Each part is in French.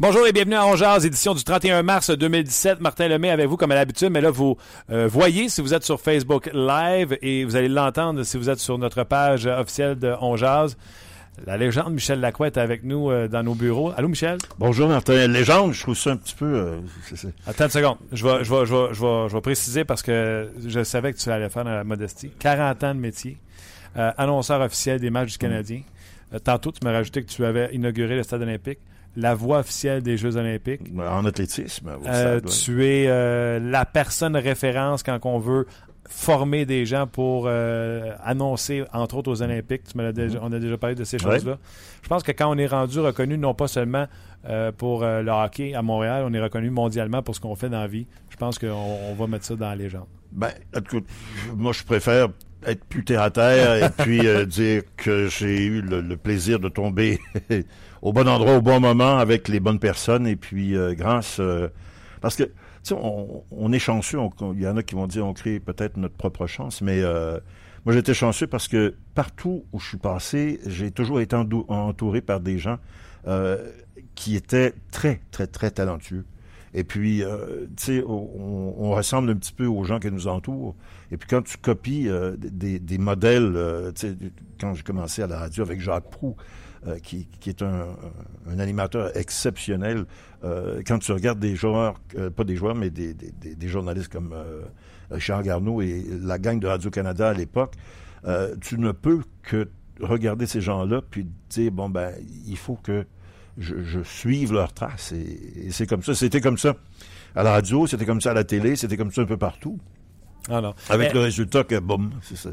Bonjour et bienvenue à Ongeaz, édition du 31 mars 2017. Martin Lemay avec vous comme à l'habitude, mais là vous euh, voyez si vous êtes sur Facebook Live et vous allez l'entendre si vous êtes sur notre page officielle de Ongeaz. La légende Michel Lacroix est avec nous euh, dans nos bureaux. Allô Michel? Bonjour Martin. Légende, je trouve ça un petit peu... Euh, Attends une seconde. Je vais, je, vais, je, vais, je, vais, je vais préciser parce que je savais que tu allais faire dans la modestie. 40 ans de métier. annonceur officiel des matchs du Canadien. tantôt, tu m'as rajouté que tu avais inauguré le stade olympique la voix officielle des Jeux olympiques. En athlétisme. Euh, tu es euh, la personne référence quand on veut former des gens pour euh, annoncer, entre autres, aux Olympiques. Tu déjà, mm-hmm. On a déjà parlé de ces choses-là. Je pense que quand on est rendu reconnu, non pas seulement pour le hockey à Montréal, on est reconnu mondialement pour ce qu'on fait dans la vie. Je pense qu'on va mettre ça dans la légende. Ben, écoute, moi, je préfère être plus terre à terre et puis dire que j'ai eu le plaisir de tomber au bon endroit, au bon moment, avec les bonnes personnes. Et puis, euh, grâce... Euh, parce que, tu sais, on, est chanceux. Il y en a qui vont dire on crée peut-être notre propre chance. Mais euh, moi, j'étais chanceux parce que partout où je suis passé, j'ai toujours été entouré par des gens qui étaient très, très, très talentueux. Et puis, tu sais, on, ressemble un petit peu aux gens qui nous entourent. Et puis, quand tu copies des, des, modèles, tu sais, quand j'ai commencé à la radio avec Jacques Proux, euh, qui, est un, animateur exceptionnel. Euh, quand tu regardes des joueurs, euh, pas des joueurs, mais des, journalistes comme Richard Garneau et la gang de Radio-Canada à l'époque, tu ne peux que regarder ces gens-là puis dire, bon, ben, il faut que je, suive leurs traces. Et, c'est comme ça. C'était comme ça à la radio, c'était comme ça à la télé, c'était comme ça un peu partout. Non. Avec le résultat que, boum, c'est ça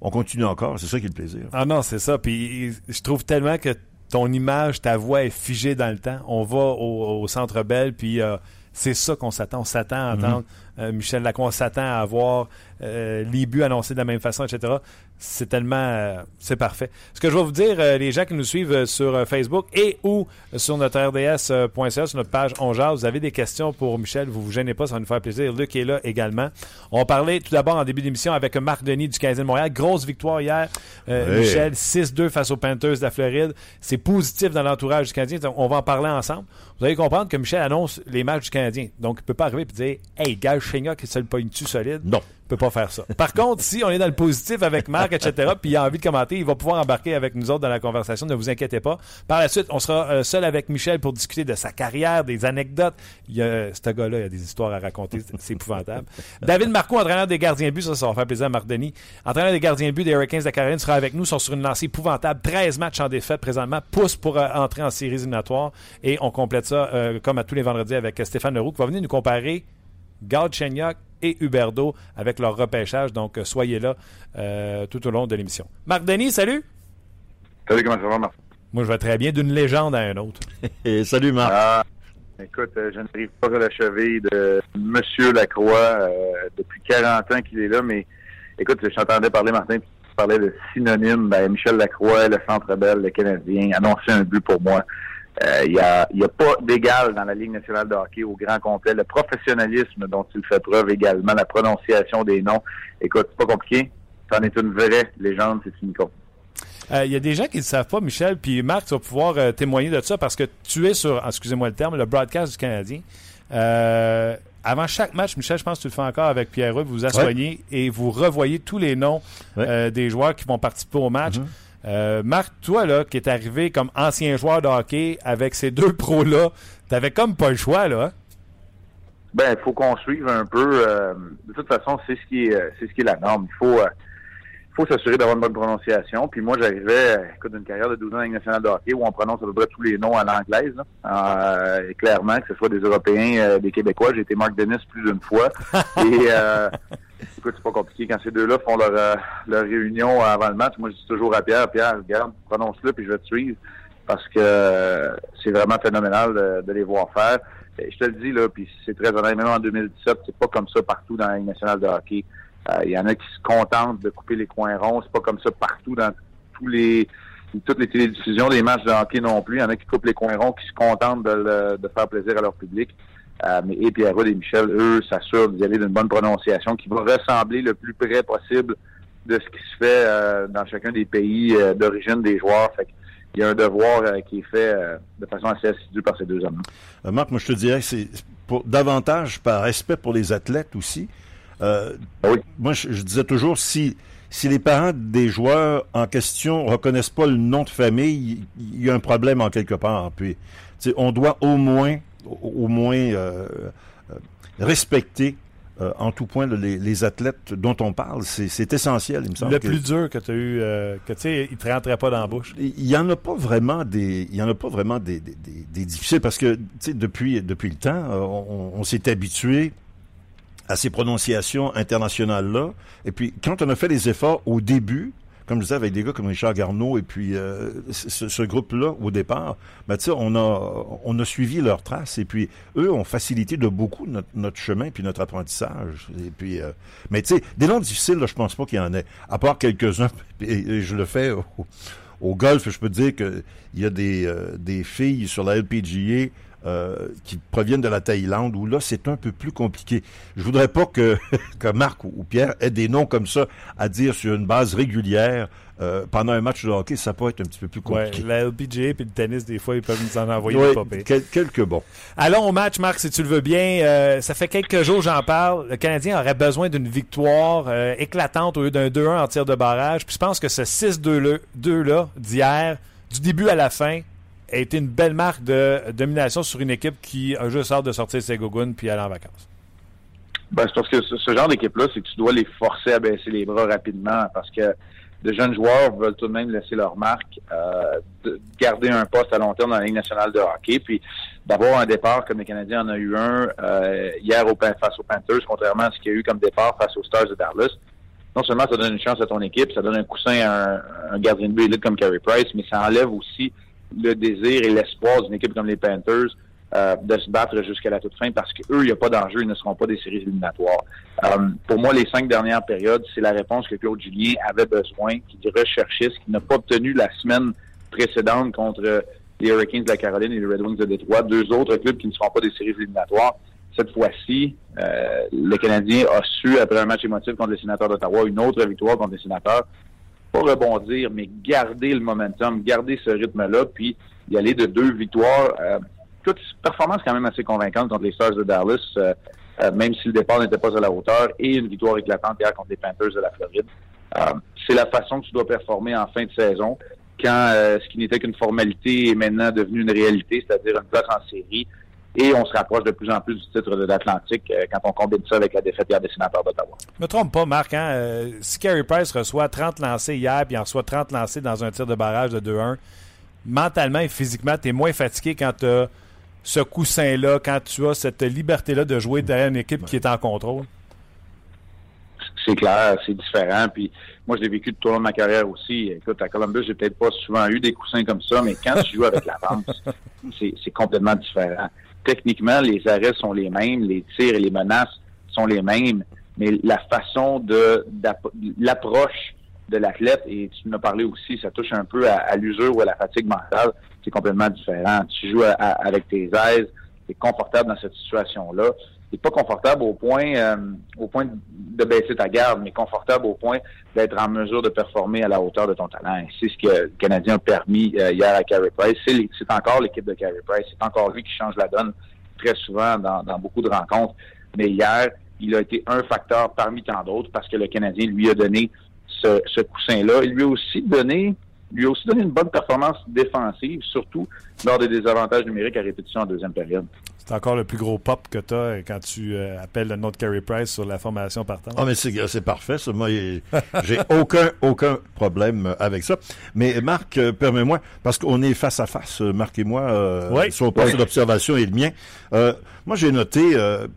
on continue encore. C'est ça qui est le plaisir. Ah non, c'est ça. Puis je trouve tellement que ton image, ta voix est figée dans le temps. On va au, Centre Bell, puis euh, c'est ça qu'on s'attend. On s'attend à entendre mm-hmm. euh, Michel Lacroix, on s'attend à avoir euh, les buts annoncés de la même façon, etc c'est tellement euh, c'est parfait. Ce que je vais vous dire, euh, les gens qui nous suivent euh, sur Facebook et ou sur notre RDS.ca, sur notre page On vous avez des questions pour Michel, vous vous gênez pas, ça va nous faire plaisir. Luc est là également. On parlait tout d'abord en début d'émission avec Marc Denis du Canadien de Montréal. Grosse victoire hier, Michel, 6-2 face aux Panthers de la Floride. C'est positif dans l'entourage du Canadien. On va en parler ensemble. Vous allez comprendre que Michel annonce les matchs du Canadien. Donc, il peut pas arriver et dire Hey, gars, Chénia, qui se le pogne-tu solide? Non peut pas faire ça. Par contre, si on est dans le positif avec Marc, etc., puis il a envie de commenter, il va pouvoir embarquer avec nous autres dans la conversation. Ne vous inquiétez pas. Par la suite, on sera euh, seul avec Michel pour discuter de sa carrière, des anecdotes. Il y a, ce gars-là, il a des histoires à raconter. C'est épouvantable. David Marco, entraîneur des gardiens de but, ça, ça va faire plaisir à Marc Denis. Entraîneur des gardiens de but des Hurricanes de Caroline sera avec nous. Ils sont sur une lancée épouvantable. 13 matchs en défaite présentement. Pousse pour euh, entrer en séries éliminatoires. Et on complète ça, euh, comme à tous les vendredis, avec Stéphane Leroux, qui va venir nous comparer Gard Chenyok et Huberdo avec leur repêchage. Donc, euh, soyez là euh, tout au long de l'émission. Marc Denis, salut! Salut, comment ça va, Marc? Moi, je vais très bien, d'une légende à un autre. salut, Marc. Ah, écoute, euh, je n'arrive pas à la cheville de M. Lacroix depuis 40 ans qu'il est là, mais écoute, je t'entendais parler, Martin, puis tu parlais de synonyme. Ben, Michel Lacroix, le Centre Bell, le Canadien, annonçait un but pour moi. Il euh, n'y a, y a, pas d'égal dans la Ligue nationale de hockey au grand complet. Le professionnalisme dont il fait preuve également, la prononciation des noms. Écoute, c'est pas compliqué. C'en est une vraie légende, c'est une Il euh, y a des gens qui ne savent pas, Michel, puis Marc, tu vas pouvoir euh, témoigner de ça parce que tu es sur, excusez-moi le terme, le broadcast du Canadien. avant chaque match, Michel, je pense que tu le fais encore avec Pierre, vous vous asseyez et vous revoyez tous les noms des joueurs qui vont participer au match. Mm-hmm. Euh, Marc, toi, là, qui est arrivé comme ancien joueur de hockey avec ces deux pros-là, t'avais comme pas le choix, là. Hein? Ben, il faut qu'on suive un peu. Euh, de toute façon, c'est ce qui est, c'est ce qui est la norme. Il faut, euh, faut s'assurer d'avoir une bonne prononciation. Puis moi, j'arrivais, écoute, d'une carrière de 12 ans avec nationale de hockey où on prononce à peu près tous les noms à l'anglaise. Euh, clairement, que ce soit des Européens, euh, des Québécois, j'ai été Marc Denis plus d'une fois. et euh, écoute, c'est pas compliqué. Quand ces deux-là font leur, euh, leur réunion avant le match, moi, je dis toujours à Pierre, Pierre, regarde, prononce-le, puis je vais te suivre. Parce que c'est vraiment phénoménal de, les voir faire. je te le dis, là, puis c'est très honnête, même en 2017, c'est pas comme ça partout dans la nationale de hockey. Euh, il y en a qui se contentent de couper les coins ronds. C'est pas comme ça partout dans tous les toutes les télédiffusions des matchs de hockey non plus. Il y en a qui coupent les coins ronds, qui se contentent de, faire plaisir à leur public. Euh, mais et Pierre et Michel, eux, s'assurent d'y aller d'une bonne prononciation qui va ressembler le plus près possible de ce qui se fait euh, dans chacun des pays d'origine des joueurs. Fait il y a un devoir qui est fait de façon assez assidue par ces deux hommes. Marc, moi je te dirais que c'est davantage par respect pour les athlètes aussi. Euh, moi, je, disais toujours, si, si les parents des joueurs en question reconnaissent pas le nom de famille, il y, a un problème en quelque part. Puis, on doit au moins, au, moins euh, euh, respecter en tout point les, athlètes dont on parle. C'est essentiel, il me semble. Le plus dur que tu as eu, que tu sais, il te rentrait pas dans la bouche. Il y en a pas vraiment des, il y en a pas vraiment des, des, difficiles parce que, tu sais, depuis, depuis le temps, on, on s'est habitué à ces prononciations internationales-là. Et puis, quand on a fait les efforts au début, comme je disais, avec des gars comme Richard Garneau et puis euh, ce, groupe-là au départ, ben, on a on a suivi leurs traces et puis eux ont facilité de beaucoup notre, chemin puis notre apprentissage. Et puis, euh, mais tu sais, des noms difficiles, je pense pas qu'il y en ait, à part quelques-uns. Et, je le fais au, golf, je peux te dire qu'il y a des, euh, des filles sur la LPGA euh, qui proviennent de la Thaïlande, où là, c'est un peu plus compliqué. Je voudrais pas que, que Marc ou, Pierre aient des noms comme ça à dire sur une base régulière. Euh, pendant un match de hockey, ça peut être un petit peu plus compliqué. Ouais, la LPGA et le tennis, des fois, ils peuvent nous en envoyer oui, quelques bons. Allons au match, Marc, si tu le veux bien. Euh, ça fait quelques jours, j'en parle. Le Canadien aurait besoin d'une victoire éclatante au lieu d'un 2-1 en tir de barrage. Puis je pense que ce 6-2-là d'hier, du début à la fin, a été une belle marque de domination sur une équipe qui a juste hâte de sortir ses gougounes puis aller en vacances. Ben, c'est parce que ce, genre d'équipe-là, c'est que tu dois les forcer à baisser les bras rapidement parce que de jeunes joueurs veulent tout de même laisser leur marque, euh, de garder un poste à long terme dans la Ligue nationale de hockey, puis d'avoir un départ comme les Canadiens en ont eu un euh, hier au, face aux Panthers, contrairement à ce qu'il y a eu comme départ face aux Stars de Dallas. Non seulement ça donne une chance à ton équipe, ça donne un coussin à un, gardien de but élite comme Carey Price, mais ça enlève aussi le désir et l'espoir d'une équipe comme les Panthers euh, de se battre jusqu'à la toute fin parce qu'eux, il n'y a pas d'enjeu, ils ne seront pas des séries éliminatoires. Euh, pour moi, les cinq dernières périodes, c'est la réponse que Claude Julien avait besoin, qu'il recherchait, ce qu'il n'a pas obtenu la semaine précédente contre les Hurricanes de la Caroline et les Red Wings de Détroit, deux autres clubs qui ne seront pas des séries éliminatoires. Cette fois-ci, euh, le Canadien a su, après un match émotif contre les sénateurs d'Ottawa, une autre victoire contre les sénateurs, rebondir, mais garder le momentum, garder ce rythme-là, puis y aller de deux victoires. Euh, toute performance quand même assez convaincante contre les Stars de Dallas, euh, euh, même si le départ n'était pas à la hauteur, et une victoire éclatante hier contre les Panthers de la Floride. c'est la façon que tu dois performer en fin de saison, quand ce qui n'était qu'une formalité est maintenant devenu une réalité, c'est-à-dire une place en série, et on se rapproche de plus en plus du titre de l'Atlantique euh, quand on combine ça avec la défaite hier des sénateurs d'Ottawa. Je me trompe pas, Marc. Hein? Euh, si Carey Price reçoit 30 lancés hier puis en reçoit 30 lancés dans un tir de barrage de 2-1, mentalement et physiquement, tu es moins fatigué quand tu as ce coussin-là, quand tu as cette liberté-là de jouer derrière une équipe qui est en contrôle? C'est clair, c'est différent. Puis moi, je l'ai vécu tout au long de ma carrière aussi. Écoute, à Columbus, j'ai peut-être pas souvent eu des coussins comme ça, mais quand tu joues avec la vente, c'est complètement différent techniquement, les arrêts sont les mêmes, les tirs et les menaces sont les mêmes, mais la façon de l'approche de l'athlète, et tu m'as parlé aussi, ça touche un peu à, l'usure ou à la fatigue mentale, c'est complètement différent. Tu joues avec tes aises, tu es confortable dans cette situation-là n'est pas confortable au point euh, au point de baisser ta garde, mais confortable au point d'être en mesure de performer à la hauteur de ton talent. C'est ce que le Canadien a permis euh, hier à Carey Price. C'est encore l'équipe de Carey Price. C'est encore lui qui change la donne très souvent dans, beaucoup de rencontres. Mais hier, il a été un facteur parmi tant d'autres parce que le Canadien lui a donné ce, ce coussin-là. Il lui a aussi donné lui a aussi donné une bonne performance défensive, surtout lors des désavantages numériques à répétition en deuxième période. C'est encore le plus gros pop que tu as quand tu euh, appelles le nom de Carey Price sur la formation partant. Ah, mais c'est parfait, ça. Moi, j'ai aucun, aucun problème avec ça. Mais Marc, euh, permets-moi, parce qu'on est face à face, Marc et moi, sur le poste d'observation et le mien. moi, j'ai noté,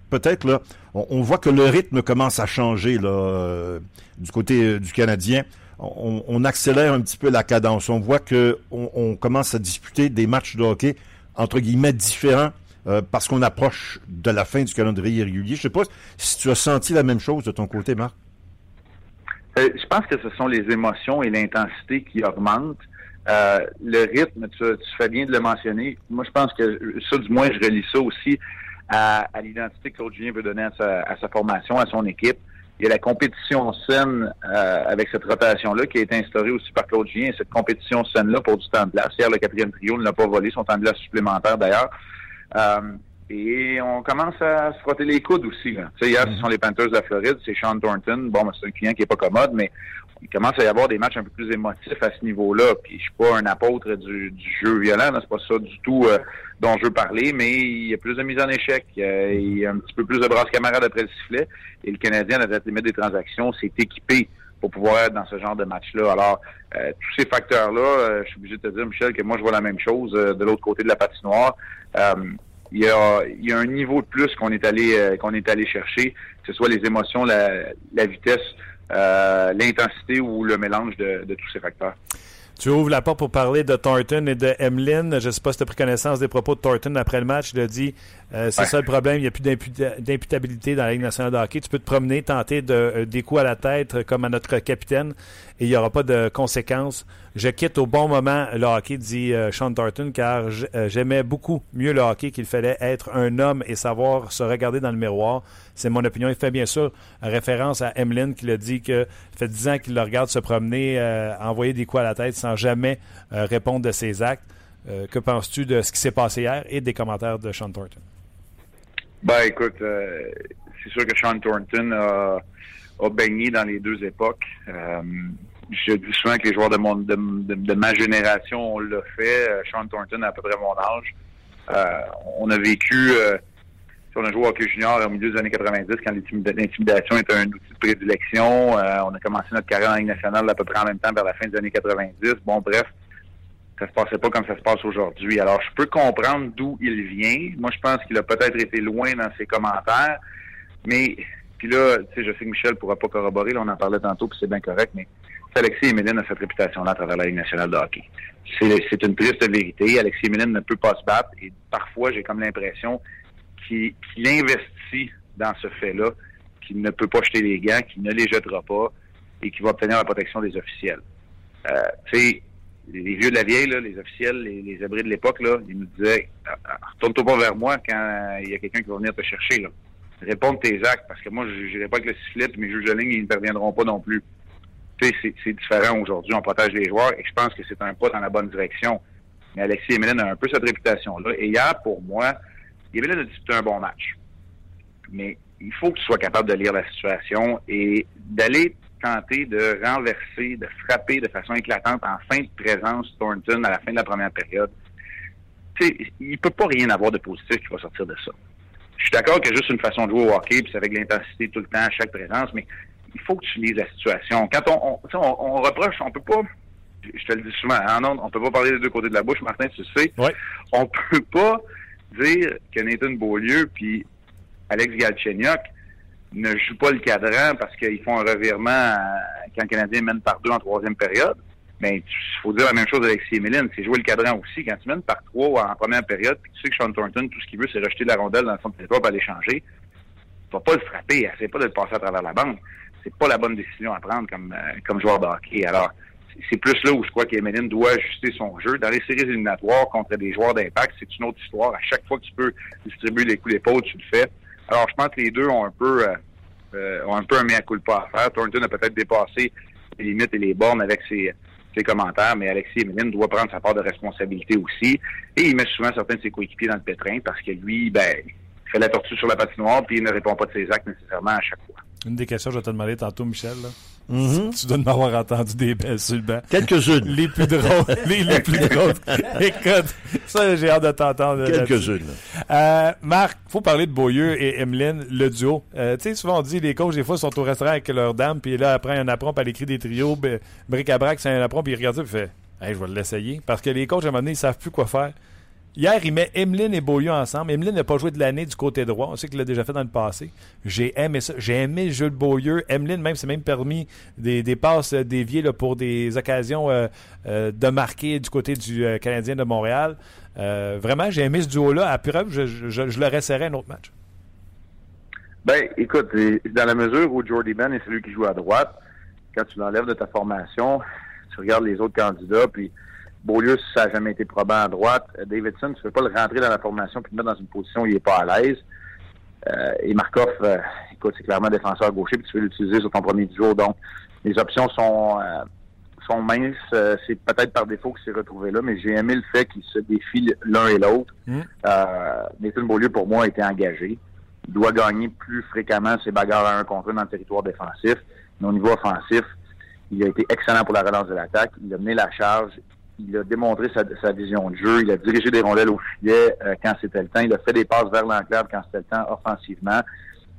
peut-être, là, on, voit que le rythme commence à changer, là, du côté du Canadien. On, accélère un petit peu la cadence. On voit que on commence à disputer des matchs de hockey entre guillemets différents euh, parce qu'on approche de la fin du calendrier régulier. Je ne sais pas si tu as senti la même chose de ton côté, Marc. Euh, je pense que ce sont les émotions et l'intensité qui augmentent. Euh, le rythme, tu, fais bien de le mentionner. Moi, je pense que ça, du moins, je relis ça aussi à, l'identité que Claude Julien veut donner à sa, formation, à son équipe. Il y a la compétition saine avec cette rotation-là qui a été instaurée aussi par Claude Julien. Cette compétition saine-là pour du temps de glace. Hier, le quatrième trio ne l'a pas volé, son temps de glace supplémentaire d'ailleurs. Euh, et on commence à se frotter les coudes aussi. Là. Tu sais, hier, ce mhm. sont les Panthers de la Floride, c'est Sean Thornton. Bon, ben, c'est un client qui est pas commode, mais il commence à y avoir des matchs un peu plus émotifs à ce niveau-là. Puis je suis pas un apôtre du, jeu violent, c'est pas ça du tout euh, dont je veux parler, mais il y a plus de mise en échec, euh, il y a un petit peu plus de brasse camarade après le sifflet. Et le Canadien, à la limite des transactions, s'est équipé pour pouvoir être dans ce genre de match-là. Alors, tous ces facteurs-là, je suis obligé de te dire, Michel, que moi, je vois la même chose de l'autre côté de la patinoire. Euh, il y, a, il y a un niveau de plus qu'on est allé euh, qu'on est allé chercher, que ce soit les émotions, la, la vitesse, euh, l'intensité ou le mélange de, de, tous ces facteurs. Tu ouvres la porte pour parler de Thornton et de Emlyn. Je ne sais pas si tu as pris connaissance des propos de Thornton après le match. Il a dit c'est ça le problème, il n'y a plus d'imputabilité dans la Ligue nationale de hockey. Tu peux te promener, tenter de, des coups à la tête comme à notre capitaine et il n'y aura pas de conséquences. Je quitte au bon moment le hockey, dit euh, Sean Thornton, car euh, j'aimais beaucoup mieux le hockey qu'il fallait être un homme et savoir se regarder dans le miroir. C'est mon opinion. Il fait bien sûr référence à Emlyn qui l'a dit que fait dix ans qu'il le regarde se promener, euh, envoyer des coups à la tête sans jamais répondre de ses actes. que penses-tu de ce qui s'est passé hier et des commentaires de Sean Thornton? Ben écoute, c'est sûr que Sean Thornton a baigné dans les deux époques. Euh, je dis souvent que les joueurs de, mon, de, ma génération, on l'a fait. Euh, Sean Thornton à peu près mon âge. Euh, on a vécu, on a joué au hockey junior au milieu des années 90 quand l'intimidation était un outil de prédilection. on a commencé notre carrière en Ligue nationale à peu près en même temps vers la fin des années 90. Bon, bref, ça se passait pas comme ça se passe aujourd'hui. Alors, je peux comprendre d'où il vient. Moi, je pense qu'il a peut-être été loin dans ses commentaires, mais puis là, tu sais, je sais que Michel pourra pas corroborer, là, on en parlait tantôt, puis c'est bien correct, mais Alexis Emeline a cette réputation-là à travers la Ligue nationale de hockey. C'est une triste vérité. Alexis Emeline ne peut pas se battre et parfois, j'ai comme l'impression qu'il investit dans ce fait-là, qu'il ne peut pas jeter les gants, qu'il ne les jettera pas et qu'il va obtenir la protection des officiels. Euh, tu sais, les vieux de la vieille, là, les officiels, les, abris de l'époque, ils nous disaient ah, ah, retourne-toi pas vers moi quand il y a quelqu'un qui va venir te chercher. Là répondre tes actes, parce que moi, je n'irai pas avec le sifflet, puis mes juges de ligne, ils n'interviendront pas non plus. C'est différent aujourd'hui. On protège les joueurs et je pense que c'est un pas dans la bonne direction. Mais Alexis Emeline a un peu cette réputation-là. Et hier, pour moi, Emeline a disputé un bon match. Mais il faut que tu sois capable de lire la situation et d'aller tenter de renverser, de frapper de façon éclatante en fin de présence Thornton à la fin de la première période. Tu sais, il peut pas rien avoir de positif qui va sortir de ça. Je suis d'accord a juste une façon de jouer au hockey, puis avec l'intensité tout le temps, à chaque présence, mais il faut que tu lises la situation. Quand on, on, on, reproche, on peut pas, je te le dis souvent, hein, non, on peut pas parler des deux côtés de la bouche, Martin, tu sais. Ouais. On peut pas dire que Nathan Beaulieu puis Alex Galchenyuk ne jouent pas le cadran parce qu'ils font un revirement quand le Canadien mène par deux en troisième période. Mais il faut dire la même chose avec Emeline. C'est jouer le cadran aussi. Quand tu mènes par trois en première période, puis tu sais que Sean Thornton, tout ce qu'il veut, c'est rejeter la rondelle dans le fond de territoire pour aller changer. Tu vas pas le frapper. Essaye pas de le passer à travers la bande. C'est pas la bonne décision à prendre comme, euh, comme joueur de hockey. Alors, c'est plus là où je crois qu'Emeline doit ajuster son jeu. Dans les séries éliminatoires contre des joueurs d'impact, c'est une autre histoire. À chaque fois que tu peux distribuer les coups d'épaule, tu le fais. Alors, je pense que les deux ont un peu, euh, euh ont un peu un mea culpa à faire. Thornton a peut-être dépassé les limites et les bornes avec ses, ses commentaires, mais Alexis Emeline doit prendre sa part de responsabilité aussi. Et il met souvent certains de ses coéquipiers dans le pétrin parce que lui, ben, il fait la tortue sur la patinoire puis il ne répond pas de ses actes nécessairement à chaque fois. Une des questions que je vais te demander tantôt, Michel. Là. Mhm. Tu dois m'avoir entendu des belles sur le banc. Quelques-unes. Les plus drôles. les, les plus drôles. Écoute, ça, j'ai hâte de t'entendre. Quelques-unes. Euh, Marc, faut parler de Beaulieu et Emeline, le duo. Euh, tu sais, souvent on dit les coachs, des fois, sont au restaurant avec leur dame, puis là, après un apprend, elle écrit des trios, bric-à-brac, c'est un apprend, puis il regarde ça, puis il fait Hey, je vais l'essayer. Parce que les coachs, à un moment donné, ils savent plus quoi faire. Hier, il met Emeline et Beaulieu ensemble. Emeline n'a pas joué de l'année du côté droit. On sait qu'il l'a déjà fait dans le passé. J'ai aimé ça. J'ai aimé le jeu de Beaulieu. Emeline, même, s'est même permis des, passes euh, déviées là, pour des occasions euh, euh, de marquer du côté du Canadien de Montréal. Vraiment, j'ai aimé ce duo-là. À preuve, je, je, le resserrais un autre match. Ben, écoute, dans la mesure où Jordy Ben est celui qui joue à droite, quand tu l'enlèves de ta formation, tu regardes les autres candidats, puis Beaulieu, ça n'a jamais été probant à droite. Euh, Davidson, tu ne peux pas le rentrer dans la formation puis le mettre dans une position où il n'est pas à l'aise. Euh, et Markov, euh, écoute, c'est clairement défenseur gaucher, puis tu veux l'utiliser sur ton premier duo. Donc, les options sont euh, sont minces. C'est peut-être par défaut qu'il s'est retrouvé là, mais j'ai aimé le fait qu'ils se défient l'un et l'autre. Mm. Nathan Beaulieu, pour moi, a été engagé. Il doit gagner plus fréquemment ses bagarres à un contre un dans le territoire défensif. Mais au niveau offensif, il a été excellent pour la relance de l'attaque. Il a mené la charge. Il a démontré sa, sa vision de jeu. Il a dirigé des rondelles au filet euh, quand c'était le temps. Il a fait des passes vers l'enclave quand c'était le temps offensivement.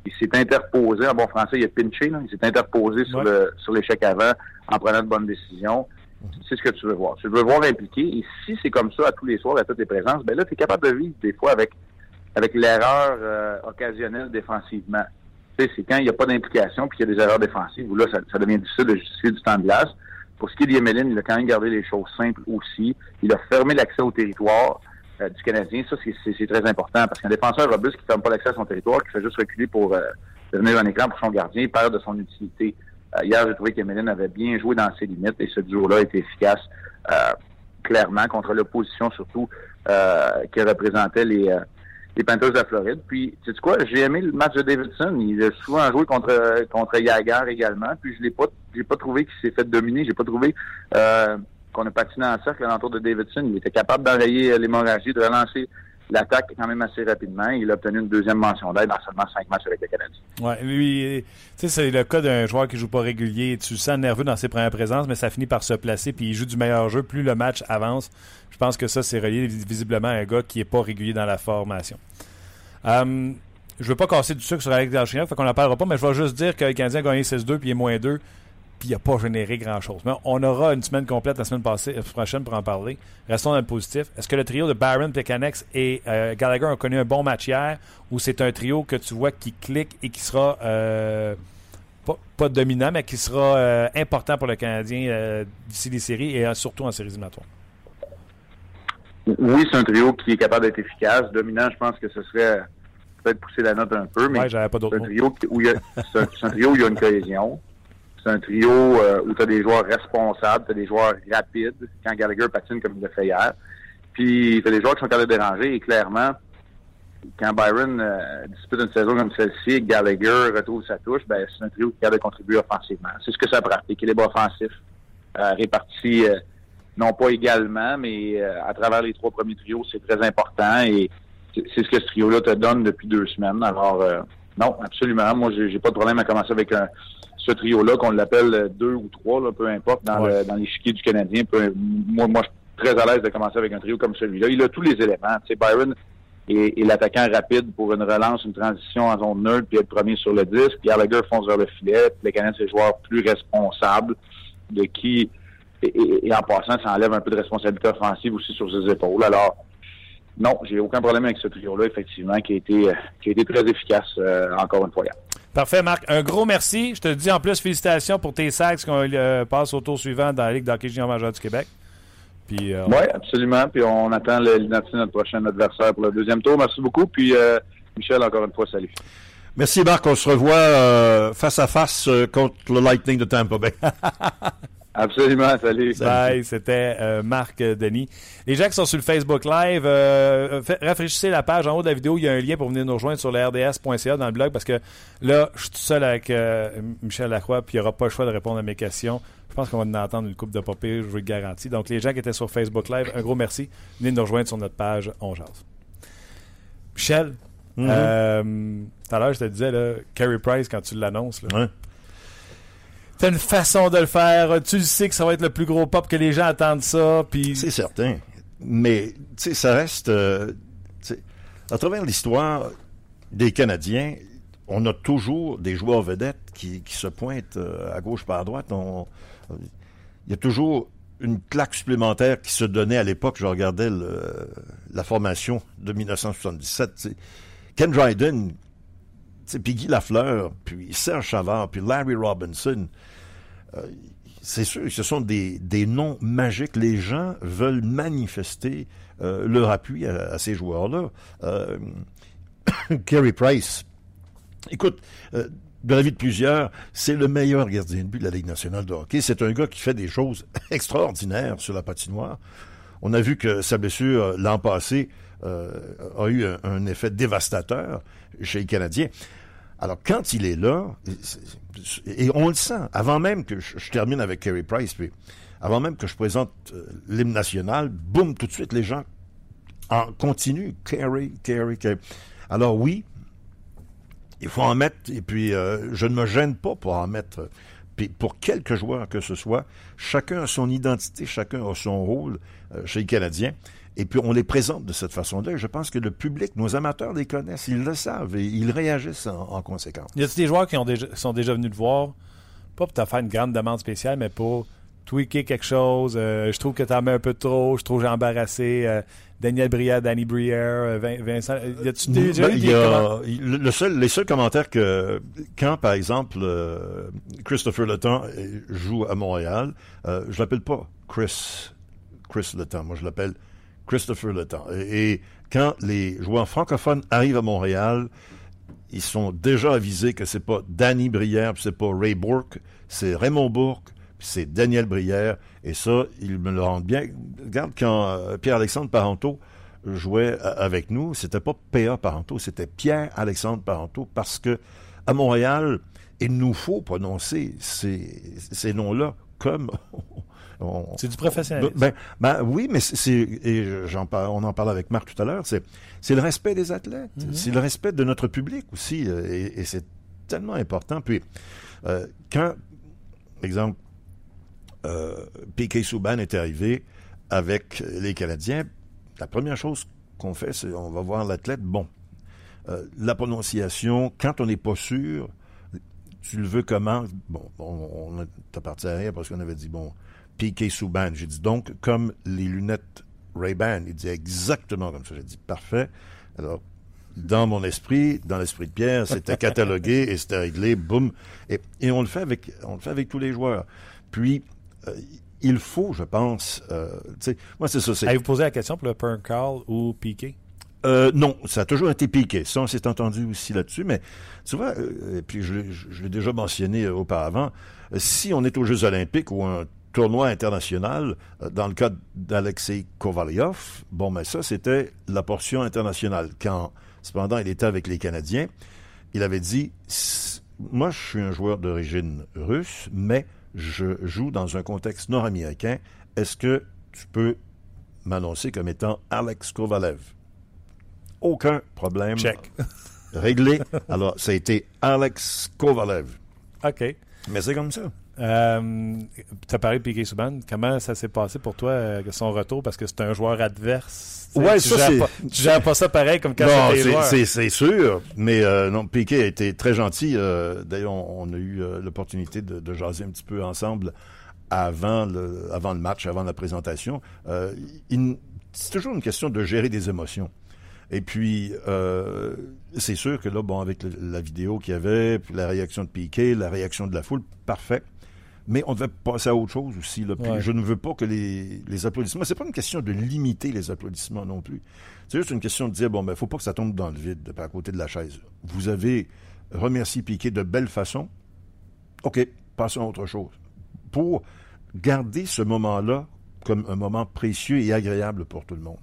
Il s'est interposé, en bon français, il a pinché, là. il s'est interposé sur le sur l'échec avant en prenant de bonnes décisions. C'est ce que tu veux voir. Tu veux voir impliqué. Et si c'est comme ça à tous les soirs, à toutes les présences, ben là, tu es capable de vivre des fois avec avec l'erreur euh, occasionnelle défensivement. Tu sais, c'est quand il n'y a pas d'implication puis qu'il y a des erreurs défensives où là, ça, ça devient difficile de justifier du temps de glace. Pour ce qui est d'Yemeline, il a quand même gardé les choses simples aussi. Il a fermé l'accès au territoire euh, du Canadien. Ça, c'est- très important parce qu'un défenseur robuste qui ne ferme pas l'accès à son territoire, qui fait juste reculer pour euh, devenir un écran pour son gardien, il perd de son utilité. Euh, hier, j'ai trouvé qu'Emeline avait bien joué dans ses limites et ce duo-là été efficace euh, clairement contre l'opposition surtout euh, qui représentait les, les Panthers de la Floride. Puis, tu sais quoi, j'ai aimé le match de Davidson. Il a souvent joué contre contre Yagar également. Puis je l'ai pas j'ai pas trouvé qu'il s'est fait dominer. J'ai pas trouvé euh, qu'on a patiné en cercle alentour de Davidson. Il était capable d'enrayer euh, l'hémorragie, de relancer l'attaque quand même assez rapidement. Il a obtenu une deuxième mention d'aide dans seulement cinq matchs avec le Canadien. Ouais, lui, tu sais, c'est le cas d'un joueur qui joue pas régulier. Tu le sens nerveux dans ses premières présences, mais ça finit par se placer, puis il joue du meilleur jeu plus le match avance. Je pense que ça, c'est relié visiblement à un gars qui est pas régulier dans la formation. Euh, je veux pas casser du sucre sur Alex Galchenyuk, fait qu'on n'en parlera pas, mais je vais juste dire que le Canadien a gagné 16-2, puis il est moins 2, puis il n'a pas généré grand-chose. Mais on aura une semaine complète la semaine passée, euh, prochaine pour en parler. Restons dans le positif. Est-ce que le trio de Barron, Pekanex et euh, Gallagher ont connu un bon match hier, ou c'est un trio que tu vois qui clique et qui sera euh, pas, pas dominant, mais qui sera euh, important pour le Canadien d'ici les séries et surtout en séries éliminatoires? Oui, c'est un trio qui est capable d'être efficace. Dominant, je pense que ce serait peut-être pousser la note un peu, mais Ouais, j'avais pas d'autre c'est un mot. trio qui- où il y a, c'est un, c'est un trio où il y a une cohésion. C'est un trio euh, où tu as des joueurs responsables, tu as des joueurs rapides, quand Gallagher patine comme il l'a fait hier. Puis tu as des joueurs qui sont capables de déranger et clairement, quand Byron euh, dispute une saison comme celle-ci et Gallagher retrouve sa touche, ben, c'est un trio qui est capable de contribuer offensivement. C'est ce que ça prend, l'équilibre offensif euh, réparti euh, non pas également, mais euh, à travers les trois premiers trios, c'est très important et c'est ce que ce trio-là te donne depuis deux semaines. Alors, euh, non, absolument. Moi, j'ai pas de problème à commencer avec un- ce trio-là, qu'on l'appelle euh, deux ou trois, là, peu importe, dans Ouais. le- dans l'échiquier du Canadien. Peu- moi, moi, je suis très à l'aise de commencer avec un trio comme celui-là. Il a tous les éléments. Tu sais, Byron est, est l'attaquant rapide pour une relance, une transition en zone neutre, puis être premier sur le disque. Gallagher fonce vers le filet. Puis le Canadien, c'est le joueur plus responsable de qui, et, et- et en passant, ça enlève un peu de responsabilité offensive aussi sur ses épaules. Alors, non, j'ai aucun problème avec ce trio-là, effectivement, qui a été, euh, qui a été très efficace, euh, encore une fois. hier. Parfait, Marc. Un gros merci. Je te dis en plus félicitations pour tes sacs qu'on euh, passe au tour suivant dans la Ligue d'hockey junior majeur du Québec. Puis, euh, Oui, absolument. Puis on attend le- l'identité de notre prochain adversaire pour le deuxième tour. Merci beaucoup. Puis euh, Michel, encore une fois, salut. Merci Marc, on se revoit euh, face à face euh, contre le Lightning de Tampa Bay. Absolument, salut. Bye, c'était euh, Marc euh, Denis. Les gens qui sont sur le Facebook Live, euh, fait- rafraîchissez la page en haut de la vidéo. Il y a un lien pour venir nous rejoindre sur le rds.ca dans le blog parce que là, je suis tout seul avec euh, Michel Lacroix puis il n'y aura pas le choix de répondre à mes questions. Je pense qu'on va en entendre une coupe de papier, je vous le garantis. Donc, les gens qui étaient sur Facebook Live, un gros merci. Venez nous rejoindre sur notre page On Jase. Michel, Mhm. Euh, tout à l'heure, je te disais, là, Carey Price, quand tu l'annonces, là, Ouais. T'as une façon de le faire. Tu sais que ça va être le plus gros pop, que les gens attendent ça. Puis C'est certain. Mais, tu ça reste. euh, à travers l'histoire des Canadiens, on a toujours des joueurs vedettes qui, se pointent euh, à gauche par à droite. Euh, Il y a toujours une claque supplémentaire qui se donnait à l'époque. Je regardais la formation de 1977. tu sais. Ken Dryden, puis Guy Lafleur, puis Serge Chavard, puis Larry Robinson c'est sûr, ce sont des, noms magiques. Les gens veulent manifester euh, leur appui à, ces joueurs-là. Euh, Price, écoute, euh, de la vie de plusieurs, c'est le meilleur gardien de but de la Ligue nationale de hockey. C'est un gars qui fait des choses extraordinaires sur la patinoire. On a vu que sa blessure euh, l'an passé euh, a eu un effet dévastateur chez les Canadiens. Alors, quand il est là, et on le sent, avant même que je, termine avec Kerry Price, puis avant même que je présente euh, l'hymne national, boum, tout de suite, les gens en continuent. Kerry, Kerry, Kerry. Alors oui, il faut en mettre, et puis euh, je ne me gêne pas pour en mettre. Puis pour quelques joueurs que ce soit, chacun a son identité, chacun a son rôle euh, chez les Canadiens. Et puis on les présente de cette façon-là. Je pense que le public, nos amateurs les connaissent, ils le savent et ils réagissent en, en conséquence. Y a-t-il des joueurs qui ont déjà, sont déjà venus te voir, pas pour te faire une grande demande spéciale, mais pour tweaker quelque chose? euh, je trouve que t'en mets un peu trop, je trouve que j'ai embarrassé euh, Daniel Brière, Danny Brière, euh, Vin- Vincent. Y a-tu déjà Ben, y a- le seul, les seuls commentaires que quand par exemple euh, Christopher euh, joue à Montréal, euh, je l'appelle pas Chris Chris Letang, moi je l'appelle Christopher Letang. Et, et quand les joueurs francophones arrivent à Montréal, ils sont déjà avisés que c'est pas Danny Brière, c'est pas Ray Bourque, c'est Raymond Bourque, c'est Daniel Brière. Et ça, ils me le rendent bien. Regarde quand euh, Pierre-Alexandre Parenteau jouait a- avec nous, c'était pas P.A. Parenteau, c'était Pierre-Alexandre Parenteau, parce que à Montréal, il nous faut prononcer ces, ces noms-là comme... C'est du professionnalisme. ben, ben oui, mais c'est- et j'en on en parlait avec Marc tout à l'heure. C'est c'est le respect des athlètes, c'est le respect de notre public aussi, euh, et, et c'est tellement important. Puis euh, quand, exemple, euh, P.K. Subban est arrivé avec les Canadiens, la première chose qu'on fait, c'est on va voir l'athlète. Bon, euh, la prononciation, quand on n'est pas sûr, tu le veux comment? Bon, on, on est parti à rire parce qu'on avait dit, bon, P.K. Subban. J'ai dit donc, comme les lunettes Ray-Ban. Il dit exactement comme ça. J'ai dit, parfait. Alors, dans mon esprit, dans l'esprit de Pierre, c'était catalogué et c'était réglé, boum. Et, et on le fait avec, on le fait avec tous les joueurs. Puis, euh, il faut, je pense, euh, moi c'est ça, Avez-vous posé la question pour le Pern Carl ou Piqué? euh, non, ça a toujours été piqué. Ça, on s'est entendu aussi là-dessus. Mais tu vois, et puis je, l'ai- je- je l'ai déjà mentionné auparavant, si on est aux Jeux olympiques ou un tournoi international, euh, dans le cas d'Alexei Kovalyov, bon, mais ça, c'était la portion internationale. Quand, cependant, il était avec les Canadiens, il avait dit, moi, je suis un joueur d'origine russe, mais je joue dans un contexte nord-américain. Est-ce que tu peux m'annoncer comme étant Alex Kovalev? Aucun problème. Check. Réglé. Alors, ça a été Alex Kovalev. OK. Mais c'est comme ça. Euh, tu as parlé de Piqué Souban. Comment ça s'est passé pour toi, euh, son retour? Parce que c'est un joueur adverse. Ouais, tu ça, gères pas- Tu gères pas ça pareil comme quand c'était c'est- joueur. c'est c'est sûr. Mais euh, non, Piquet a été très gentil. Euh, D'ailleurs, on, on a eu l'opportunité de, de jaser un petit peu ensemble avant le, avant le match, avant la présentation. C'est toujours une question de gérer des émotions. Et puis, euh, c'est sûr que là, bon, avec le- la vidéo qu'il y avait, puis la réaction de Piquet, la réaction de la foule, parfait. Mais on devait passer à autre chose aussi. Là. Puis Ouais. Je ne veux pas que les, les applaudissements. C'est pas une question de limiter les applaudissements non plus. C'est juste une question de dire bon, ben, faut pas que ça tombe dans le vide, de- à côté de la chaise. Vous avez remercié Piquet de belle façon. OK, passons à autre chose. Pour garder ce moment-là comme un moment précieux et agréable pour tout le monde.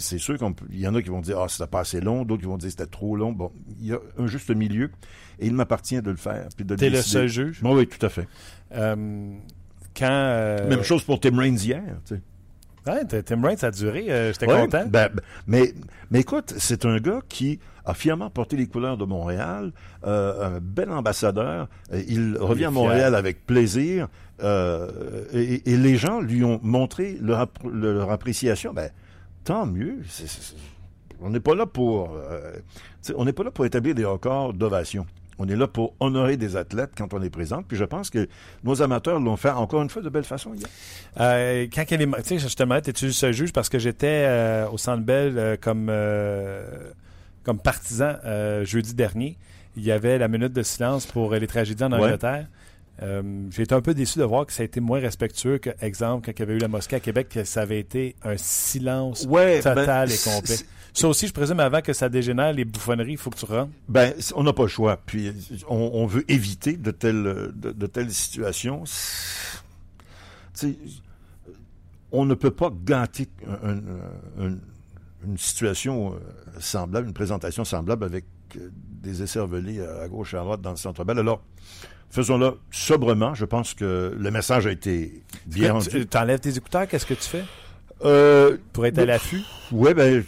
C'est sûr qu'il y en a qui vont dire Ah, c'était pas assez long, d'autres qui vont dire c'était trop long. Bon, il y a un juste milieu et il m'appartient de le faire. puis de T'es le seul juge? Oui, oui, tout à fait. Euh, quand. euh, Même chose pour Tim Raines hier. tu sais. Ouais, t- Tim Raines, a duré. euh, J'étais Ouais, content. ben, ben, mais, mais écoute, c'est un gars qui a fièrement porté les couleurs de Montréal, un bel ambassadeur. Il revient à Montréal avec plaisir et, et, les gens lui ont montré leur, leur appréciation. Ben, tant mieux. C est, c est, on n'est pas là pour, euh, on n'est pas là pour établir des records d'ovation. On est là pour honorer des athlètes quand on est présent. Puis je pense que nos amateurs l'ont fait encore une fois de belle façon hier. Euh, quand elle est, tu sais, justement, tu ce juge? Parce que j'étais euh, au Centre Bell comme comme partisan jeudi dernier. Il y avait la minute de silence pour les tragédies en Angleterre. Ouais. J'ai été un peu déçu de voir que ça a été moins respectueux que, exemple, quand il y avait eu la mosquée à Québec, que ça avait été un silence ouais, total ben, et complet. Ça aussi, je présume, avant que ça dégénère, les bouffonneries, il faut que tu rentres. Ben, on n'a pas le choix. Puis, on, on veut éviter de telles, de, de telles situations. T'sais, on ne peut pas gâter un, un, une situation semblable, une présentation semblable avec des écervelés à gauche et à droite dans le centre belle Alors, faisons-le sobrement. Je pense que le message a été bien rendu. Tu enlèves tes écouteurs, qu'est-ce que tu fais? Euh, pour être à l'affût? Oui, ben,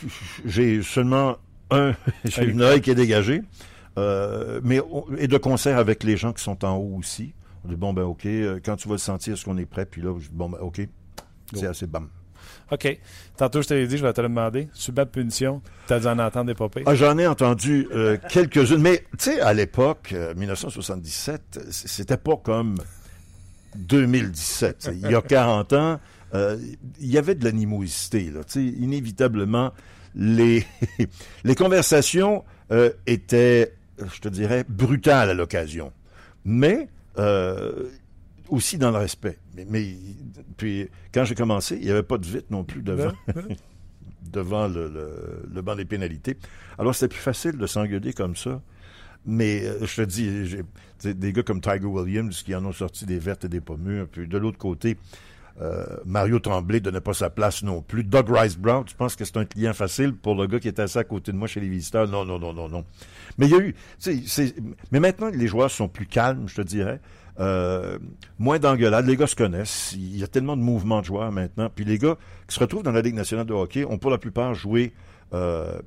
j'ai seulement un, j'ai une oreille qui est dégagée. Euh, mais on, et de concert avec les gens qui sont en haut aussi. On dit bon ben ok, quand tu vas le sentir, est-ce qu'on est prêt? Puis là, bon ben ok, c'est assez bam. OK. Tantôt, je t'avais dit, je vais te le demander. Subab punition, tu as dû en entendre des popées? Ah, j'en ai entendu euh, quelques-unes. Mais, tu sais, à l'époque, euh, 1977, c'était pas comme 2017. Il y a 40 ans, euh, il y avait de l'animosité. Inévitablement, les, les conversations euh, étaient, je te dirais, brutales à l'occasion. Mais aussi dans le respect. Mais, mais puis, quand j'ai commencé, il n'y avait pas de vite non plus devant, devant le, le, le, banc des pénalités. Alors, c'était plus facile de s'engueuler comme ça. Mais euh, je te dis, des gars comme Tiger Williams qui en ont sorti des vertes et des pommures. Puis de l'autre côté, euh, Mario Tremblay donnait pas sa place non plus. Doug Rice Brown, tu penses que c'est un client facile pour le gars qui était assis à côté de moi chez les visiteurs? Non, non, non, non, non. Mais il y a eu, mais maintenant les joueurs sont plus calmes, je te dirais. Euh, moins d'engueulades, les gars se connaissent. Il y a tellement de mouvements de joueurs maintenant. Puis les gars qui se retrouvent dans la Ligue nationale de hockey ont pour la plupart joué euh,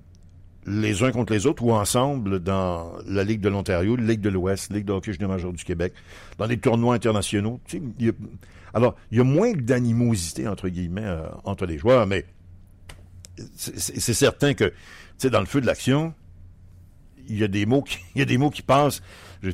les uns contre les autres ou ensemble dans la Ligue de l'Ontario, la Ligue de l'Ouest, Ligue de hockey junior du Québec, dans des tournois internationaux. Alors, il y a moins d'animosité, entre guillemets, euh, entre les joueurs, mais c'est certain que, tu sais, dans le feu de l'action, il y a des mots qui, il y a des mots qui passent. Je,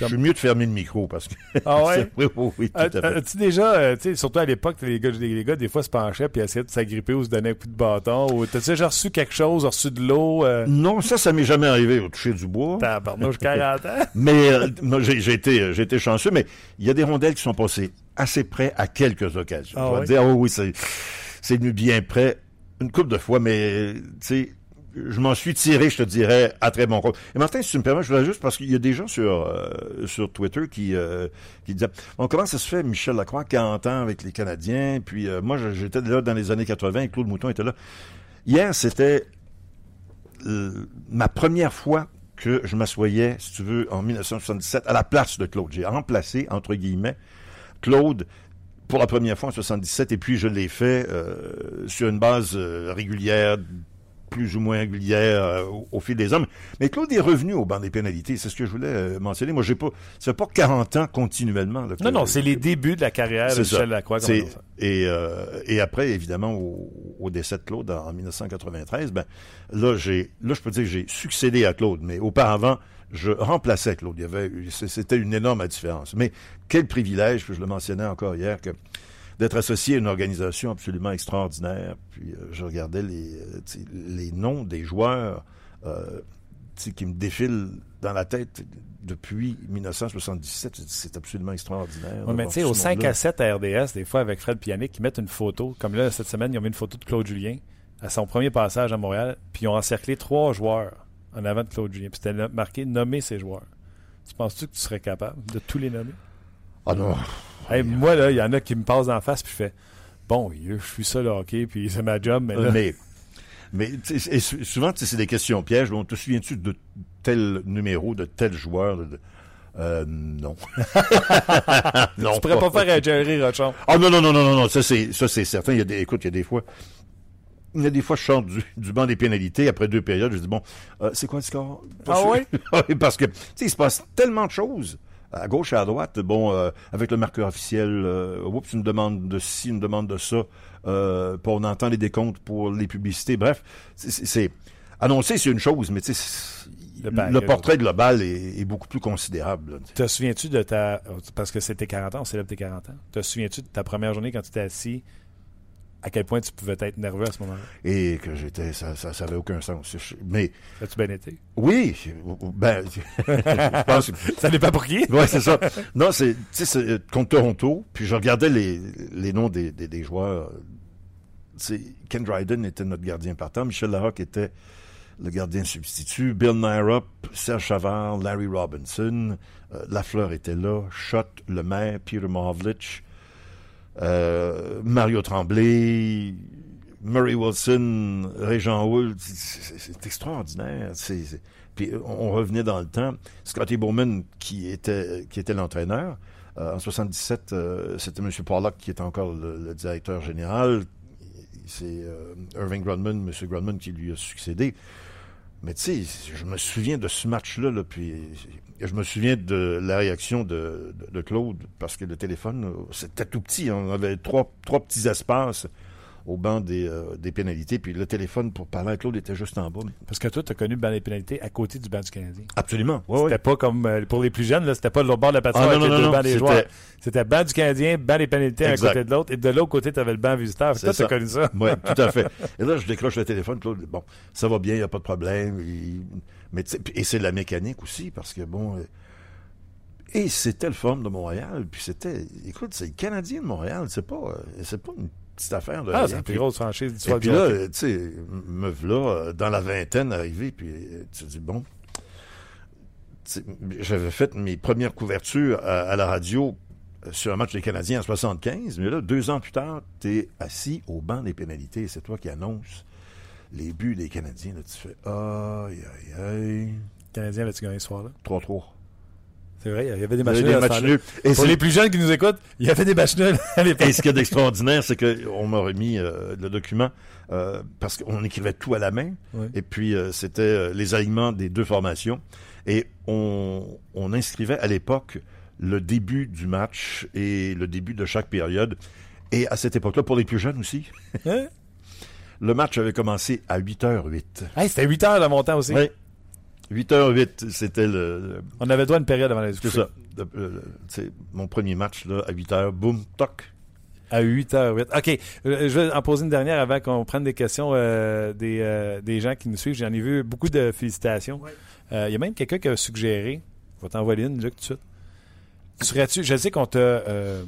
je suis mieux de fermer le micro parce que. Ah ouais? oui, oui, oui, tout à fait. As-tu déjà, euh, tu sais, surtout à l'époque, les gars, les, les, gars, des fois, se penchaient puis essayaient de s'agripper ou se donner un coup de bâton. Ou t'as-tu déjà reçu quelque chose, reçu de l'eau? Euh... Non, ça, ça m'est jamais arrivé au toucher du bois. Tabarnouche, 40 ans. mais, euh, j'ai été, j'ai été chanceux, mais il y a des rondelles qui sont passées assez près à quelques occasions. Ah je vais dire, oh oui, c'est, c'est venu bien près une couple de fois, mais, tu sais, je m'en suis tiré, je te dirais, à très bon compte. Et Martin, si tu me permets, je voudrais juste, parce qu'il y a des gens sur euh, sur Twitter qui euh, qui disaient, bon, comment ça se fait, Michel Lacroix, 40 ans avec les Canadiens, puis euh, moi, j'étais là dans les années 80, et Claude Mouton était là. Hier, c'était ma première fois que je m'assoyais, si tu veux, en 1977, à la place de Claude. J'ai remplacé, entre guillemets, Claude pour la première fois en 77, et puis je l'ai fait sur une base régulière, plus ou moins régulière euh, au, au, fil des hommes. Mais Claude est revenu au banc des pénalités, c'est ce que je voulais euh, mentionner. Moi, j'ai pas, c'est pas 40 ans continuellement. Là, non, non, c'est les débuts de la carrière de Michel Lacroix. Et, euh, et après, évidemment, au, au, décès de Claude en, en 1993, ben là, j'ai, là, je peux dire que j'ai succédé à Claude, mais auparavant, je remplaçais Claude. Il y avait, c'était une énorme différence. Mais quel privilège, je le mentionnais encore hier, que d'être associé à une organisation absolument extraordinaire. Puis euh, je regardais les, euh, les noms des joueurs euh, qui me défilent dans la tête depuis 1977. C'est absolument extraordinaire. Oui, mais tu sais, au 5 à 7 à RDS, des fois avec Fred Pianic, qui mettent une photo. Comme là, cette semaine, ils ont mis une photo de Claude Julien à son premier passage à Montréal. Puis ils ont encerclé trois joueurs en avant de Claude Julien. Puis c'était marqué nommer ces joueurs. Tu penses-tu que tu serais capable de tous les nommer? Ah non. Hey, moi, là, il y en a qui me passent en face, puis je fais Bon, je suis ça, le hockey, puis c'est ma job, mais là. Mais, mais et souvent, c'est des questions pièges. On te souviens-tu de tel numéro, de tel joueur de, euh, non. non. Tu pourrais pas, pas faire un Jerry Rochon. Ah non, non, non, non, non, non. Ça, c'est, ça, c'est certain. Il y a des, écoute, il y a des fois. il y a des fois, je sors du, du banc des pénalités après deux périodes. Je dis, bon, euh, c'est quoi le score? Ah oui? Oui, parce que, tu sais, il se passe tellement de choses. À gauche et à droite, bon, euh, avec le marqueur officiel, euh, oups, une demande de ci, une demande de ça, euh, puis on entend les décomptes pour les publicités. Bref, c'est- annoncer, c'est une chose, mais tu sais, Le portrait global est, est beaucoup plus considérable. Te souviens-tu de ta. Parce que c'était 40 ans, on célèbre tes 40 ans. Te souviens-tu de ta première journée quand tu t'es assis, à quel point tu pouvais être nerveux à ce moment-là? Et que j'étais, ça, ça, ça avait aucun sens. Je- Mais As-tu bien été? oui, ben, je pense Ça dépend pour qui? Ouais, c'est ça. Non, c'est, tu sais, c'est contre Toronto, puis je regardais les, les noms des, des, des joueurs. Ken Dryden était notre gardien partant, Michel Larocque était le gardien substitut, Bill Nyrup, Serge Chavard, Larry Robinson, euh, Lafleur était là, Schott, Lemaire, Peter Mahovlich, euh, Mario Tremblay, Murray Wilson, Régent Houle, c'est- extraordinaire. Puis on revenait dans le temps. Scotty Bowman, qui était, qui était l'entraîneur, euh, en 77, euh, c'était M. Pollock qui était encore le, directeur général. C'est euh, Irving Grudman, M. Grudman qui lui a succédé. Mais tu sais, je me souviens de ce match-là, là, puis je me souviens de la réaction de, de- de Claude, parce que le téléphone, euh, c'était tout petit. hein. On avait trois petits espaces au banc des, euh, des pénalités, puis le téléphone pour parler à Claude était juste en bas. Parce que toi, tu as connu le banc des pénalités à côté du banc du Canadien. Absolument. Ouais, C'était pas comme euh, pour les plus jeunes, là, c'était pas le bord de la patinoire Ah, avec non, les deux non, bancs des c'était- joueurs. C'était banc du Canadien, banc des pénalités à côté de l'autre, et de l'autre côté, tu avais le banc visiteur. Toi, tu as connu ça. Oui, tout à fait. Et là, je décroche le téléphone. Claude, bon, ça va bien, il n'y a pas de problème. Il- Mais et c'est de la mécanique aussi, parce que bon. euh, Et c'était le Forum de Montréal, puis c'était. Écoute, c'est le Canadien de Montréal, c'est pas, c'est pas une petite affaire de. Ah, c'est la plus grosse franchise Et d'histoire puis du là, euh, tu sais, me voilà euh, dans la vingtaine arrivé, puis euh, tu te dis, bon. Tu J'avais fait mes premières couvertures à, à la radio sur un match des Canadiens en 75, mais là, deux ans plus tard, tu es assis au banc des pénalités et c'est toi qui annonces les buts des Canadiens. Là, tu fais aïe, aïe, aïe. Canadien avait-tu gagné ce soir-là? 3-3. C'est vrai, il y avait des matchs nuls. Et Pour c'est- les plus jeunes qui nous écoutent, il y avait des matchs nuls à l'époque. Et ce qu'il y a d'extraordinaire, c'est qu'on m'a remis euh, le document euh, parce qu'on écrivait tout à la main. Oui. Et puis, euh, c'était les alignements des deux formations. Et on, on inscrivait à l'époque le début du match et le début de chaque période. Et à cette époque-là, pour les plus jeunes aussi, Hein? le match avait commencé à 8h08. Hey, c'était 8 heures de mon temps aussi. Oui. 8h08, c'était le, le- On avait droit à une période avant la c'est discussion. ça. Le- le- le- c'est mon premier match là, à 8h, boum, toc. À 8h08. OK. Euh, Je vais en poser une dernière avant qu'on prenne des questions euh, des, euh, des gens qui nous suivent. J'en ai vu beaucoup de félicitations. Euh, Il y a même quelqu'un qui a suggéré, je vais t'envoyer une, Luc, tout de suite. Serais-tu, je sais qu'on t'a euh,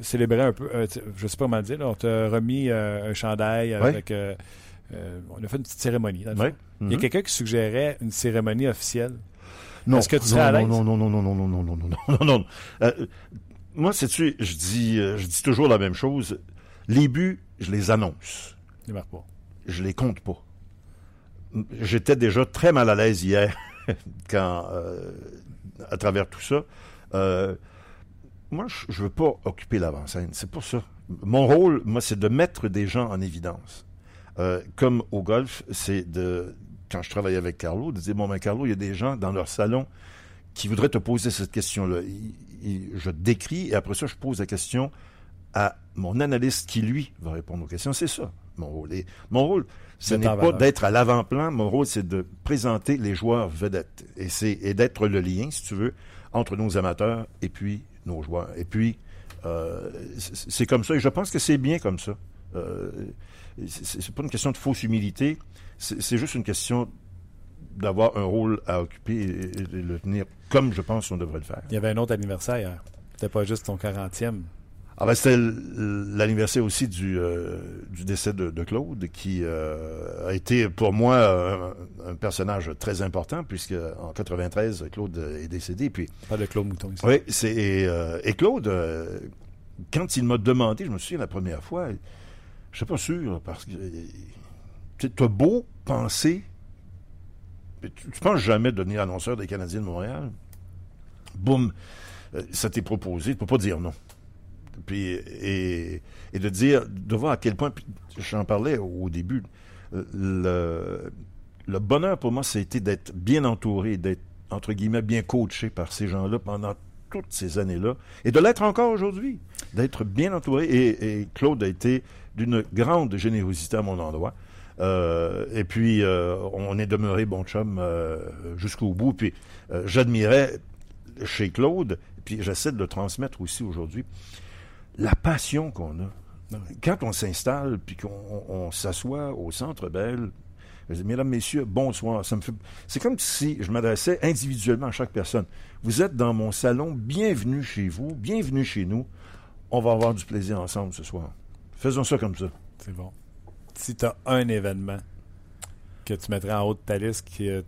célébré un peu, euh, je sais pas comment le dire, là, on t'a remis euh, un chandail Ouais. avec. euh, euh, on a fait une petite cérémonie. dans le. Il y a Mhm. quelqu'un qui suggérait une cérémonie officielle. Non, Est-ce que tu non, à non, non, non, non, non, non, non, non, non, non, non. Euh, moi, sais-tu, je dis, euh, je dis toujours la même chose. Les buts, je les annonce. Ne marque pas. Je les compte pas. J'étais déjà très mal à l'aise hier quand, euh, à travers tout ça. Euh, moi, je, je veux pas occuper l'avant-scène. C'est pour ça. Mon rôle, moi, c'est de mettre des gens en évidence. Euh, comme au golf, c'est de, quand je travaillais avec Carlo, de dire, bon, ben, Carlo, il y a des gens dans leur salon qui voudraient te poser cette question-là. Je décris et après ça, je pose la question à mon analyste qui, lui, va répondre aux questions. C'est ça, mon rôle. Et mon rôle, ce n'est pas d'être à l'avant-plan. Mon rôle, c'est de présenter les joueurs vedettes. Et c'est et d'être le lien, si tu veux, entre nos amateurs et puis nos joueurs. Et puis, euh, c'est c'est comme ça. Et je pense que c'est bien comme ça. Euh, c'est pas une question de fausse humilité. C'est juste une question d'avoir un rôle à occuper et, et de le tenir comme je pense qu'on devrait le faire. Il y avait un autre anniversaire hier. C'était pas juste ton 40e. Ah ben, c'était l'anniversaire aussi du, euh, du décès de, de Claude, qui euh, a été pour moi un, un personnage très important, puisque en 93, Claude est décédé. Puis, Pas de Claude Mouton ici. oui, c'est et, euh, et Claude, quand il m'a demandé, je me souviens la première fois, je suis pas sûr parce que tu as beau penser, mais tu, tu penses jamais devenir annonceur des Canadiens de Montréal? Boum, euh, ça t'est proposé, tu peux pas dire non. Puis, et, de dire, de voir à quel point, j'en parlais au début, euh, le, bonheur pour moi, été d'être bien entouré, d'être, entre guillemets, bien coaché par ces gens-là pendant toutes ces années-là, et de l'être encore aujourd'hui, d'être bien entouré. Et Claude a été d'une grande générosité à mon endroit. Euh, et puis, euh, on est demeuré bon chum euh, jusqu'au bout. Puis, j'admirais chez Claude, puis j'essaie de le transmettre aussi aujourd'hui, la passion qu'on a. Quand on s'installe, puis qu'on on, s'assoit au Centre Belle, je dis, mesdames, messieurs, bonsoir. Ça me fait... C'est comme si je m'adressais individuellement à chaque personne. Vous êtes dans mon salon, bienvenue chez vous, bienvenue chez nous. On va avoir du plaisir ensemble ce soir. Faisons ça comme ça. C'est bon. Si tu as un événement que tu mettrais en haut de ta liste que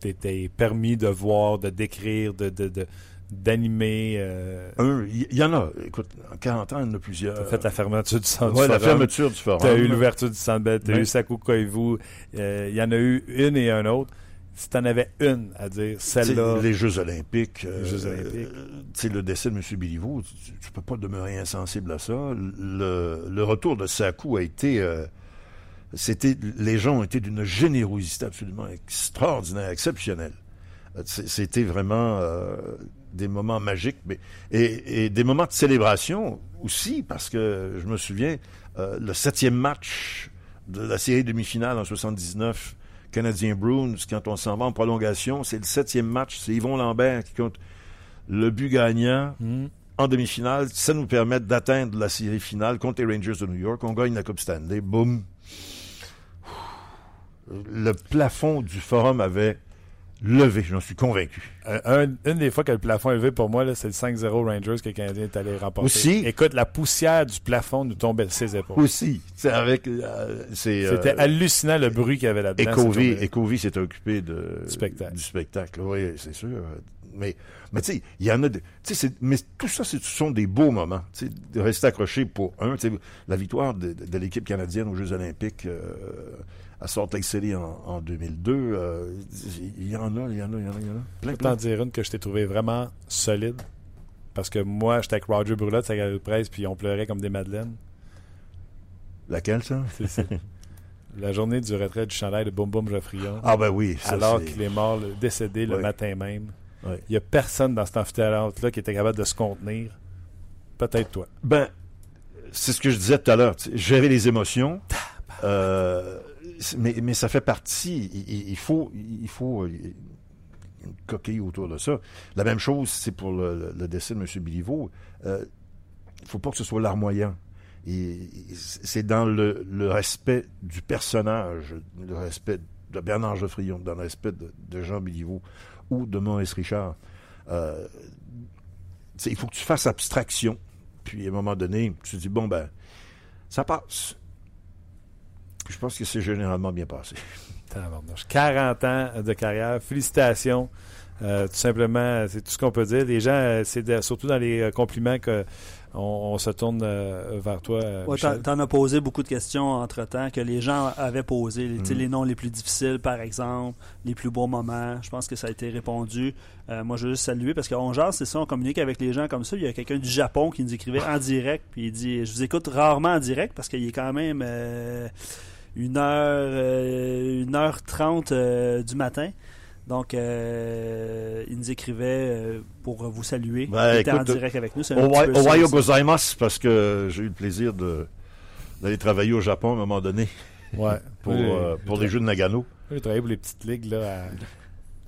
t'étais permis de voir, de décrire, de, de, de- d'animer, euh, Un, il y, y en a. Écoute, en 40 ans, il y en a plusieurs. t'as fait la fermeture du centre Ouais, du la Forum, fermeture du forum. T'as eu l'ouverture du Centre Bell, t'as eu Sakou Koivu, euh, il y en a eu une et un autre. Si t'en avais une à dire, celle-là, Les Jeux olympiques. euh, Les Jeux olympiques. euh, tu sais, le décès de M. Biliveau, tu, tu peux pas demeurer insensible à ça. Le, le retour de Sakou a été... euh, c'était, les gens ont été d'une générosité absolument extraordinaire, exceptionnelle. C'était vraiment euh, des moments magiques, mais et, et des moments de célébration aussi, parce que je me souviens le septième match de la série demi-finale en 79, Canadien Bruins, quand on s'en va en prolongation, c'est le septième match, c'est Yvon Lambert qui compte le but gagnant Hmm. en demi-finale. Ça nous permet d'atteindre la série finale contre les Rangers de New York. On gagne la Coupe Stanley. Boum. Le plafond du forum avait levé, j'en suis convaincu. Euh, un- une des fois que le plafond est levé pour moi, c'est le 5-0 Rangers que le Canadien est allé remporter. Aussi. Écoute, la poussière du plafond nous tombait de ses épaules. Aussi, avec euh, euh, C'était hallucinant le bruit qu'il y avait là-dedans. Covey s'est occupé de, Du spectacle. Du spectacle, oui, c'est sûr. Mais, mais tu sais, il y en a. de- mais tout ça, ce sont des beaux moments. De rester accroché pour un. La victoire de, l'équipe canadienne aux Jeux Olympiques à Salt Lake City en, en 2002. euh, il y en a, il y en a, il y en a, il y en a. Plein, Je peux t'en dire une que je t'ai trouvé vraiment solide. Parce que moi, j'étais avec Roger Brulotte, sa galerie de presse, puis on pleurait comme des madeleines. Laquelle, ça? C'est. La journée du retrait du chandail de Boum Boum Geoffrion. Ah, ben oui. ça, alors qu'il est mort, le- décédé le matin même. Il n'y a personne dans cet amphithéâtre-là qui était capable de se contenir. Peut-être toi. Ben, c'est ce que je disais tout à l'heure. Gérer les émotions. euh, mais, ça fait partie. Il, faut, il faut euh, une coquille autour de ça. La même chose, c'est pour le, le- décès de M. Biliveau. Euh, il faut pas que ce soit larmoyant. Et- C'est dans le, le respect du personnage, le respect de Bernard Geoffrion, dans le respect de, Jean Biliveau ou de Maurice Richard. Euh, il faut que tu fasses abstraction. Puis à un moment donné, tu te dis, bon, ben, ça passe. Puis je pense que c'est généralement bien passé. Tabarnouche. 40 ans de carrière. Félicitations. Euh, tout simplement, c'est tout ce qu'on peut dire. Les gens, euh, c'est de- surtout dans les euh, compliments que on, on se tourne euh, vers toi, Ouais, t'en as posé beaucoup de questions entre-temps que les gens avaient posées. Tu Mm. Les noms les plus difficiles, par exemple, les plus beaux moments. Je pense que ça a été répondu. Euh, moi, je veux juste saluer parce qu'on jase, c'est ça, on communique avec les gens comme ça. Il y a quelqu'un du Japon qui nous écrivait en direct, puis il dit Je vous écoute rarement en direct parce qu'il est quand même euh, une heure, euh, une heure trente euh, du matin. Donc, euh, il nous écrivait euh, pour vous saluer. Ben, il était en direct avec nous. Owayo aussi. gozaimasu, parce que j'ai eu le plaisir d'aller travailler au Japon à un moment donné Ouais. pour, euh, pour les Jeux de Nagano. J'ai travaillé pour les petites ligues là,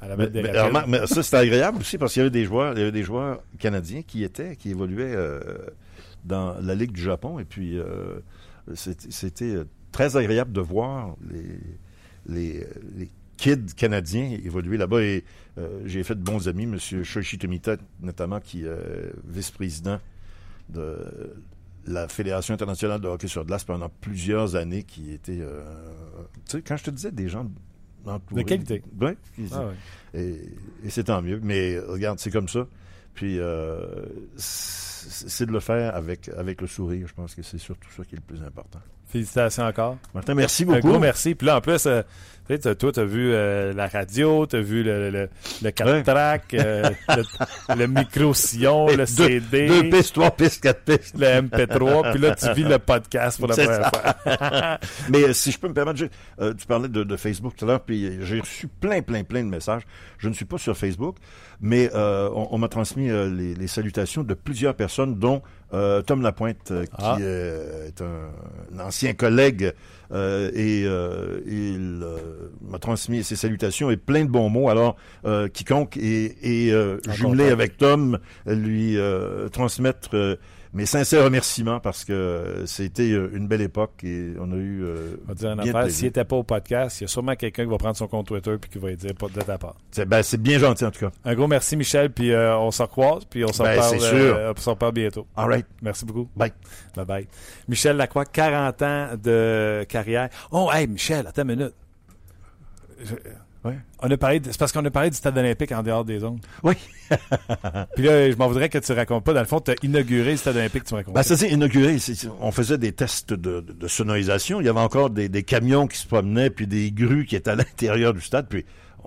à, à la des mais, ça, c'était agréable aussi parce qu'il y avait des joueurs, il y avait des joueurs canadiens qui étaient, qui évoluaient euh, dans la Ligue du Japon. Et puis, euh, c'était euh, très agréable de voir les, les, les kids canadiens évoluer là-bas. Et euh, j'ai fait de bons amis, M. Shoichi Tomita, notamment, qui est euh, vice-président de la Fédération internationale de hockey sur glace pendant plusieurs années, qui était, euh, tu sais, quand je te disais des gens entourés- De qualité. Ouais, Ah ouais. et, et c'est tant mieux. Mais regarde, c'est comme ça. puis euh, c'est de le faire avec, avec le sourire. Je pense que c'est surtout ça qui est le plus important. Félicitations encore. Martin, merci beaucoup. Un gros merci. Puis là, en plus, euh, toi, tu as vu euh, la radio, tu as vu le, le, le 4 track, euh, le, micro-sillon, le CD. Deux pistes, trois pistes, quatre pistes. Le MP3. Puis là, tu vis le podcast pour la première fois. Mais si je peux me permettre, tu parlais de, Facebook tout à l'heure, puis j'ai reçu plein, plein, plein de messages. Je ne suis pas sur Facebook, mais on, m'a transmis les, les, salutations de plusieurs personnes, dont Tom Lapointe, qui ah. est un, un ancien collègue euh, et euh, il euh, m'a transmis ses salutations et plein de bons mots. Alors, quiconque est, est jumelé avec Tom, lui transmettre mes sincères remerciements parce que c'était une belle époque et on a eu. on va dire une affaire, s'il n'était pas au podcast, il y a sûrement quelqu'un qui va prendre son compte Twitter puis qui va dire pas de ta part. C'est ben, bien gentil en tout cas. Un gros merci Michel, puis on s'en croise, puis on s'en ben, parle, on s'en parle bientôt. All right. Merci beaucoup. Bye. Bye bye. Michel Lacroix, 40 ans de carrière. Oh, hey, Michel, attends une minute. On a parlé, c'est parce qu'on a parlé du stade olympique en dehors des zones. Oui. Puis là, je m'en voudrais que tu racontes pas. Dans le fond, tu as inauguré le stade olympique, tu me racontes. Ben, ça, c'est inauguré. on faisait des tests de, sonorisation. Il y avait encore des, des, camions qui se promenaient, puis des grues qui étaient à l'intérieur du stade. Puis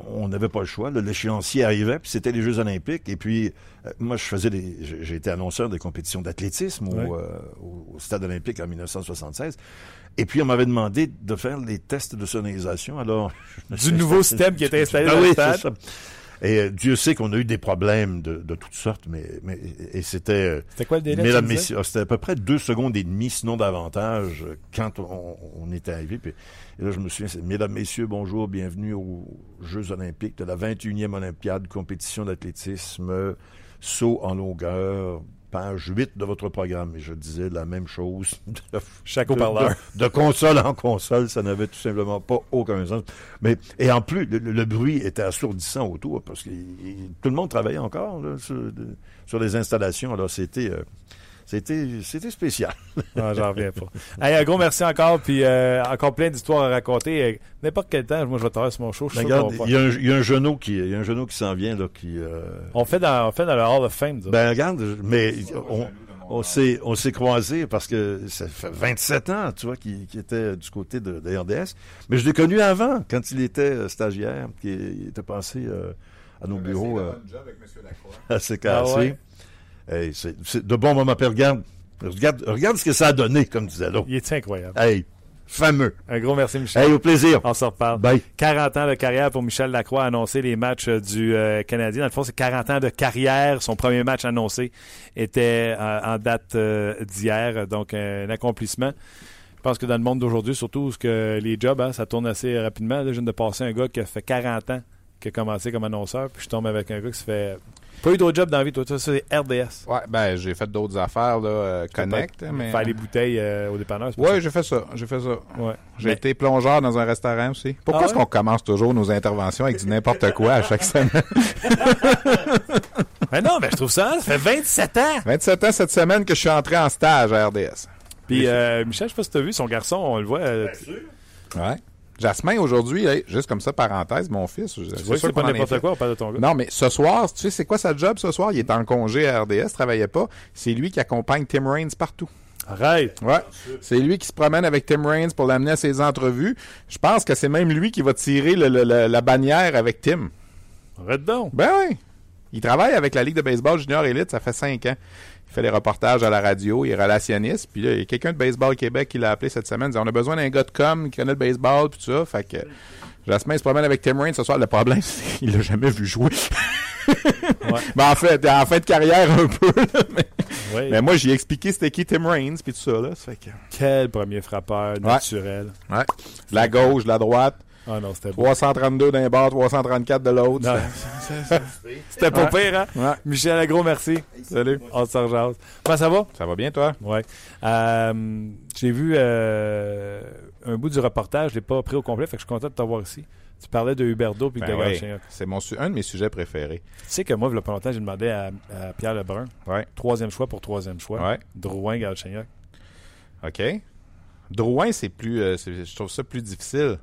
on n'avait pas le choix. L'échéancier arrivait, puis c'était les Jeux olympiques. Et puis, euh, moi, je faisais des... J'ai été annonceur des compétitions d'athlétisme au, euh, au, Stade olympique en 1976. Et puis, on m'avait demandé de faire les tests de sonorisation. Alors, du nouveau système qui était installé ah dans le stade. Et euh, Dieu sait qu'on a eu des problèmes de, de toutes sortes, mais, mais et c'était. Euh, c'était quoi le délai C'était à peu près deux secondes et demie, sinon davantage, quand on, on était arrivé. Puis, et là, je me souviens, c'est Mesdames, Messieurs, bonjour, bienvenue aux Jeux Olympiques de la 21e Olympiade, compétition d'athlétisme, saut en longueur, page 8 de votre programme. Et je disais la même chose. Chaque haut-parleur. De, console en console, ça n'avait tout simplement pas aucun sens. Mais, et en plus, le, bruit était assourdissant autour parce que tout le monde travaillait encore sur, les installations. Alors, c'était... Euh, c'était, c'était spécial. non, ah, j'en reviens pas. un gros merci encore, puis euh, encore plein d'histoires à raconter. Euh, n'importe quel temps, moi je vais travailler sur mon show. regarde, il y, a un genou qui, il y a un genou qui s'en vient là, qui. Euh, on fait dans, on fait dans le Hall of Fame. Ben regarde, mais on, on s'est, on s'est croisés parce que ça fait 27 ans, tu vois, qu'il, était du côté de, de, RDS. Mais je l'ai connu avant, quand il était stagiaire, qui était passé à nos bureaux. à CKC. Hey, c'est de bons moments. Puis regarde, regarde, regarde ce que ça a donné, comme disait l'autre. Il est incroyable. Hey, fameux. Un gros merci, Michel. Hey, au plaisir. On se reparle. Bye. 40 ans de carrière pour Michel Lacroix, annoncé les matchs euh, du euh, Canadien. Dans le fond, c'est 40 ans de carrière. Son premier match annoncé était euh, en date d'hier, donc un accomplissement. Je pense que dans le monde d'aujourd'hui, surtout ce que les jobs, hein, ça tourne assez rapidement. Là, je viens de passer un gars qui a fait 40 ans qui a commencé comme annonceur, puis je tombe avec un gars qui se fait pas eu d'autres jobs dans la vie, toi. Ça, c'est RDS. Ouais, ben, j'ai fait d'autres affaires, là, euh, Connect. Mais... Faire les bouteilles euh, au dépanneur. Ouais, j'ai fait ça. J'ai fait ça. Ouais. J'ai été plongeur dans un restaurant aussi. Pourquoi ah est-ce qu'on commence toujours nos interventions avec du n'importe quoi à chaque semaine? mais non, mais je trouve ça, ça fait 27 ans. 27 ans cette semaine que je suis entré en stage à RDS. Puis, euh, Michel, je sais pas si tu as vu son garçon, on le voit. Euh, ouais. Jasmin, aujourd'hui, juste comme ça, parenthèse, mon fils. C'est pas n'importe quoi, on parle de ton gars. Non, mais ce soir, tu sais, c'est quoi sa job ce soir? Il est en congé à RDS, travaillait pas. C'est lui qui accompagne Tim Raines partout. Arrête! Ouais. C'est lui qui se promène avec Tim Raines pour l'amener à ses entrevues. Je pense que c'est même lui qui va tirer la bannière avec Tim. Arrête donc! Ben oui! Il travaille avec la Ligue de baseball junior élite, ça fait cinq ans fait des reportages à la radio, il est relationniste. Puis là, il y a quelqu'un de Baseball Québec qui l'a appelé cette semaine. Il dit, on a besoin d'un gars de com qui connaît le baseball, puis tout ça. Fait que Jasmin se promène avec Tim Raines ce soir. Le problème, c'est qu'il l'a jamais vu jouer. ouais. ben, en fait, en fin de carrière un peu. mais, mais, moi, j'ai expliqué c'était qui Tim Raines, puis tout ça. Là, fait que... Quel premier frappeur naturel. Ouais. La gauche, la droite. Ah non, c'était 332 d'un bord, 334 de l'autre. C'était pas pire, hein? Ouais. Michel gros merci. Salut. On se rejase. Comment ça va? Ça va bien, toi? Ouais. Euh, J'ai vu euh, un bout du reportage. Je l'ai pas pris au complet, fait que je suis content de t'avoir ici. Tu parlais de Huberdo puis ben de oui. C'est mon un de mes sujets préférés. Tu sais que moi, il y a pas longtemps, j'ai demandé à, Pierre Lebrun. Ouais. Troisième choix pour troisième choix. Ouais. Drouin, Galchenyuk. OK. Drouin, c'est plus. Euh, je trouve ça plus difficile.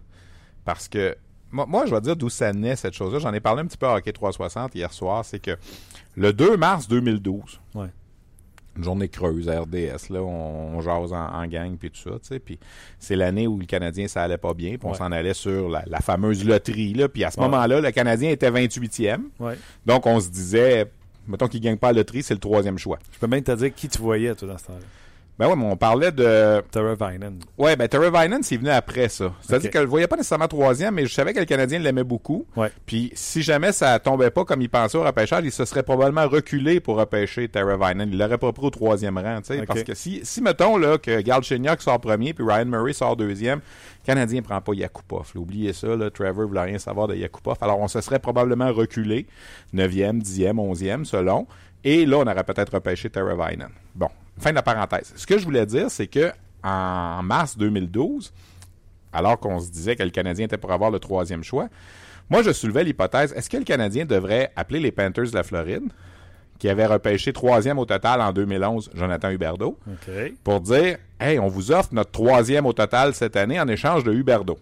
Parce que moi, moi, je vais dire d'où ça naît, cette chose-là. J'en ai parlé un petit peu à Hockey 360 hier soir. C'est que le 2 mars 2012, Ouais. une journée creuse à RDS, là, on, on jase en, en gang, puis tout ça, tu sais. Puis c'est l'année où le Canadien, ça allait pas bien, puis on Ouais. s'en allait sur la, la fameuse loterie, là. Puis à ce Ouais. moment-là, le Canadien était 28e. Ouais. Donc, on se disait, mettons qu'il gagne pas la loterie, c'est le troisième choix. Je peux même te dire qui tu voyais, toi, dans ce temps-là. Ben ouais, mais on parlait de... Tara Vinen. Ouais, ben Terry Vinen, c'est venu après ça. C'est-à-dire Ok. que je le voyais pas nécessairement troisième, mais je savais que le Canadien l'aimait beaucoup. Ouais. Puis si jamais ça tombait pas comme il pensait au repêchage, il se serait probablement reculé pour repêcher Terry Vinen. Il l'aurait pas pris au troisième rang, tu sais. Parce que si, si mettons là, que Galchenyuk sort premier puis Ryan Murray sort deuxième, le Canadien prend pas Yakupov. là. Oubliez ça, là, Trevor voulait rien savoir de Yakupov. Alors on se serait probablement reculé, 9e, 10e, 11e selon. Et là, on aurait peut-être repêché Terry Vinen. Bon, fin de la parenthèse. Ce que je voulais dire, c'est que en mars 2012, alors qu'on se disait que le Canadien était pour avoir le troisième choix, moi, je soulevais l'hypothèse, est-ce que le Canadien devrait appeler les Panthers de la Floride, qui avaient repêché troisième au total en 2011, Jonathan Huberdeau, pour dire, hey, on vous offre notre troisième au total cette année en échange de Huberdeau?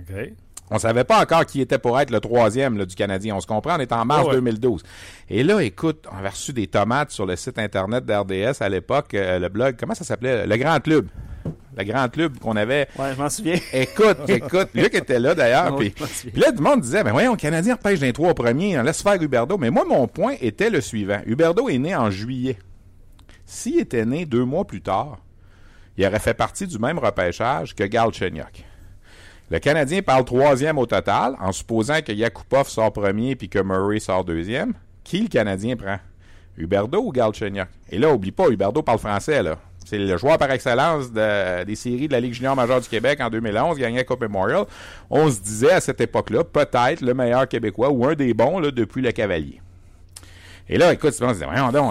OK. On savait pas encore qui était pour être le troisième là, du Canadien. On se comprend, on est en mars Ah ouais. 2012. Et là, écoute, on avait reçu des tomates sur le site internet d'RDS à l'époque, euh, le blog, comment ça s'appelait? Le Grand Club. Le Grand Club qu'on avait Ouais, je m'en souviens. Écoute, écoute, Luc était là d'ailleurs. Puis, là, tout le monde disait, mais voyons, le Canadien repêche les trois premiers, on laisse faire Huberdo. Mais moi, mon point était le suivant. Huberdo est né en juillet. S'il était né deux mois plus tard, il aurait fait partie du même repêchage que Galchenyuk. Le Canadien parle troisième au total, en supposant que Yakupov sort premier puis que Murray sort deuxième. Qui le Canadien prend? Huberdo ou Galchenyuk? Et là, oublie pas, Huberdo parle français, là. C'est le joueur par excellence de- des séries de la Ligue junior majeure du Québec en 2011, gagnait la Coupe Memorial. On se disait à cette époque-là, peut-être le meilleur Québécois ou un des bons là, depuis le Cavalier. Et là, écoute, on se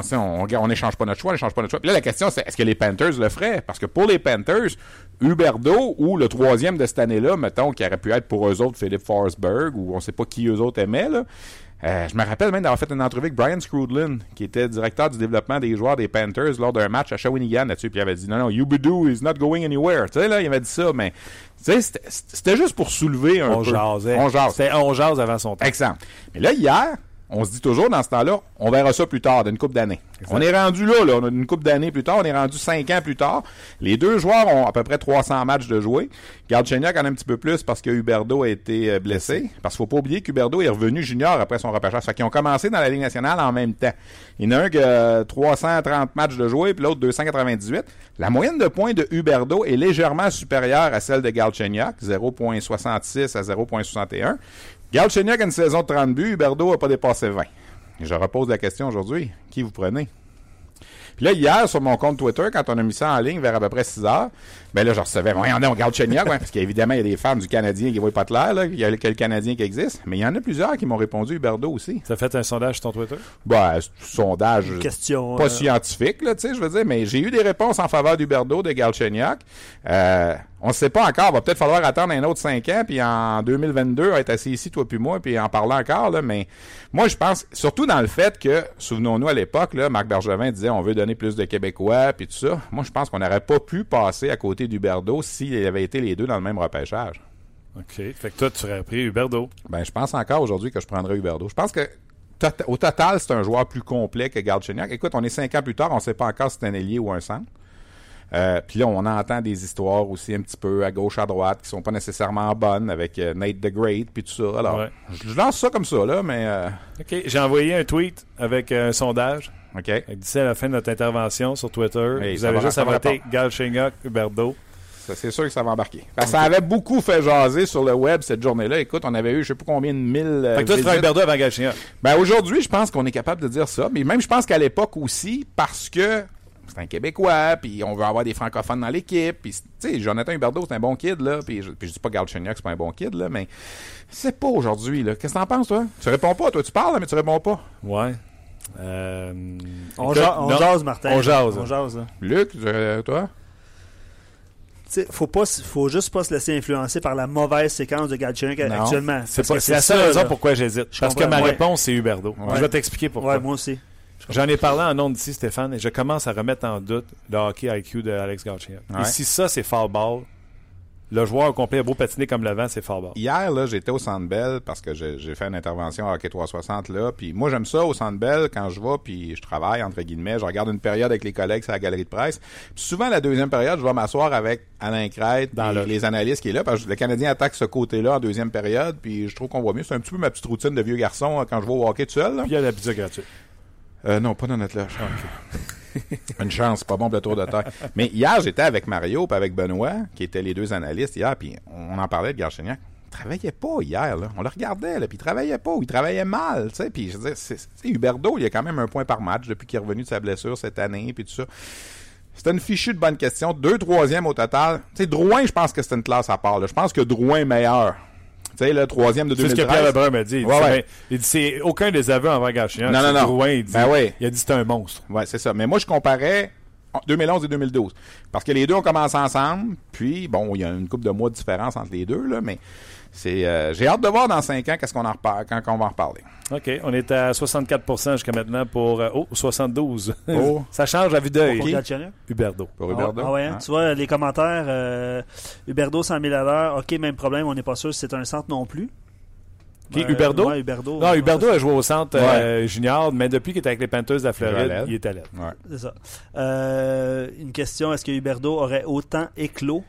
ça, on on n'échange pas notre choix, on n'échange pas notre choix. Puis là, la question, c'est est-ce que les Panthers le feraient? Parce que pour les Panthers, Huberdo ou le troisième de cette année-là, mettons, qui aurait pu être pour eux autres Philippe Forsberg, ou on sait pas qui eux autres aimaient, là. Euh, je me rappelle même d'avoir fait une entrevue avec Brian Scrudlin, qui était directeur du développement des joueurs des Panthers lors d'un match à Shawinigan là-dessus, puis il avait dit non, non, Huberdo is not going anywhere. Tu sais, là, il avait dit ça, mais tu sais, c'était- juste pour soulever un On peu. On jase. C'était on jase avant son temps. Exemple. Mais là, hier, on se dit toujours dans ce temps-là, on verra ça plus tard, d'une coupe d'années. On est rendu là, là, une coupe d'années plus tard, on est rendu cinq ans plus tard. Les deux joueurs ont à peu près 300 matchs de jouer. Gardchenyuk en a un petit peu plus parce que Huberdo a été euh, blessé. Parce qu'il faut pas oublier qu'Huberdo est revenu junior après son repêchage. Fait qu'ils ont commencé dans la Ligue nationale en même temps. Il y en a un qui a 330 matchs de jouer, puis l'autre 298. La moyenne de points de Huberdo est légèrement supérieure à celle de Galchenyuk, 0.66 à 0.61. Galchenyuk a une saison de 30 buts, Huberdo n'a pas dépassé 20. Et je repose la question aujourd'hui. Qui vous prenez? Puis là, hier, sur mon compte Twitter, quand on a mis ça en ligne vers à peu près 6 heures, ben là, je recevais, voyons donc, Galchenyuk, ouais, parce qu'évidemment, il y a des fans du Canadien qui voient pas de l'air, là, il y a le Canadien qui existe, mais il y en a plusieurs qui m'ont répondu Huberdo aussi. Tu as fait un sondage sur ton Twitter? Bah, c'est un sondage Question. pas euh, scientifique, là, tu sais, je veux dire, mais j'ai eu des réponses en faveur d'Huberdo, de Galchenyuk. Euh, on ne sait pas encore, va peut-être falloir attendre un autre 5 ans, puis en 2022, être assis ici, toi puis moi, puis en parler encore, là, mais moi, je pense, surtout dans le fait que, souvenons-nous à l'époque, là, Marc Bergevin disait, on veut donner plus de Québécois, puis tout ça. Moi, je pense qu'on n'aurait pas pu passer à côté d'Huberdo s'il avait été les deux dans le même repêchage. OK. Fait que toi, tu aurais pris Huberdo. Ben, je pense encore aujourd'hui que je prendrais Huberdo. Je pense que tot- au total, c'est un joueur plus complet que Galchenyuk. Écoute, on est cinq ans plus tard, on ne sait pas encore si c'est un ailier ou un centre. Euh, Puis là, on entend des histoires aussi un petit peu à gauche, à droite, qui sont pas nécessairement bonnes avec euh, Nate the Great puis tout ça. Alors, Ouais. je lance ça comme ça, là, mais... euh, OK. J'ai envoyé un tweet avec un sondage. OK. D'ici à la fin de notre intervention sur Twitter, vous avez juste à voter. Galchenyuk, Huberdo. C'est sûr que ça va embarquer. Parce que ça avait beaucoup fait jaser sur le web cette journée-là. Écoute, on avait eu je sais pas combien de mille euh, Fait que toi, tu avant Galchenyuk. Ben aujourd'hui, je pense qu'on est capable de dire ça, mais même je pense qu'à l'époque aussi, parce que c'est un Québécois, puis on veut avoir des francophones dans l'équipe, puis tu sais, Jonathan Huberdeau, c'est un bon kid, là, puis je, puis je dis pas Galchenyuk, c'est pas un bon kid, là, mais c'est pas aujourd'hui, là. Qu'est-ce que t'en penses, toi? Tu réponds pas, toi, tu parles, mais tu réponds pas. Ouais. Euh, On, écoute, ja- on non, jase, Martin. On jase. On jase. Luc, euh, toi? Tu sais, faut pas, faut juste pas se laisser influencer par la mauvaise séquence de Galchenyuk Non. actuellement. C'est la seule raison pourquoi j'hésite. Parce que ma Ouais. réponse, c'est Huberdo. Ouais. Je vais t'expliquer pourquoi. Ouais, moi aussi. J'en ai parlé en ondes ici, Stéphane, et je commence à remettre en doute le hockey IQ de Alex. Ouais. Et si ça, c'est foul ball, le joueur au complet a beau patiner comme le vent, c'est fort bon. Hier, là, j'étais au Centre Bell parce que j'ai fait une intervention à Hockey 360 là. Puis moi, j'aime ça au Centre Bell quand je vais puis je travaille entre guillemets. Je regarde une période avec les collègues à la galerie de presse. Puis souvent la deuxième période, je vais m'asseoir avec Alain Crête Dans le- les analystes qui est là parce que le Canadien attaque ce côté-là en deuxième période. Puis je trouve qu'on voit mieux. C'est un petit peu ma petite routine de vieux garçon hein, quand je vais au hockey tout seul. là. Puis il y a la pizza gratuite. Euh, non, pas dans notre loge. Une chance, pas bon pour le tour de terre. Mais hier, j'étais avec Mario et avec Benoît, qui étaient les deux analystes hier, puis on en parlait de Garchignac. Il travaillait pas hier, là. On le regardait, là, puis il travaillait pas, il travaillait mal, tu sais. Puis je veux dire, c'est, Huberdeau, il a quand même un point par match depuis qu'il est revenu de sa blessure cette année, puis tout ça. C'était une fichue de bonne question. Deux troisièmes au total. Tu sais, Drouin, je pense que c'est une classe à part. là. Je pense que Drouin est meilleur. Tu sais, le troisième de C'est ce que 2013. Pierre Lebrun m'a dit. Il dit, Ouais, c'est- ouais. il dit, c'est aucun des aveux envers Gachignac. Non, non, non. Drouin, il dit, Ben oui. il a dit c'est un monstre. Ouais, c'est ça. Mais moi, je comparais en 2011 et 2012. Parce que les deux ont commencé ensemble. Puis, bon, il y a une couple de mois de différence entre les deux, là, mais c'est, euh, j'ai hâte de voir dans cinq ans qu'est-ce qu'on en reparle, quand on va en reparler. OK, on est à 64% jusqu'à maintenant pour... euh, oh, 72. Oh. Ça change à vue d'œil. Pour? Huberdo. Pour Ah, ah ouais, hein? Hein? Tu vois, les commentaires, euh, Huberdo 100 000 à l'heure, ok, même problème, on n'est pas sûr si c'est un centre non plus. Qui, Euh, Huberdeau? Ouais, Huberdeau. Non, Ouais, Huberdo a joué au centre euh, junior, mais depuis qu'il est avec les Panthers de la Floride, il est à l'aide. Ouais. C'est ça. Euh, une question, est-ce que Huberdo aurait autant éclos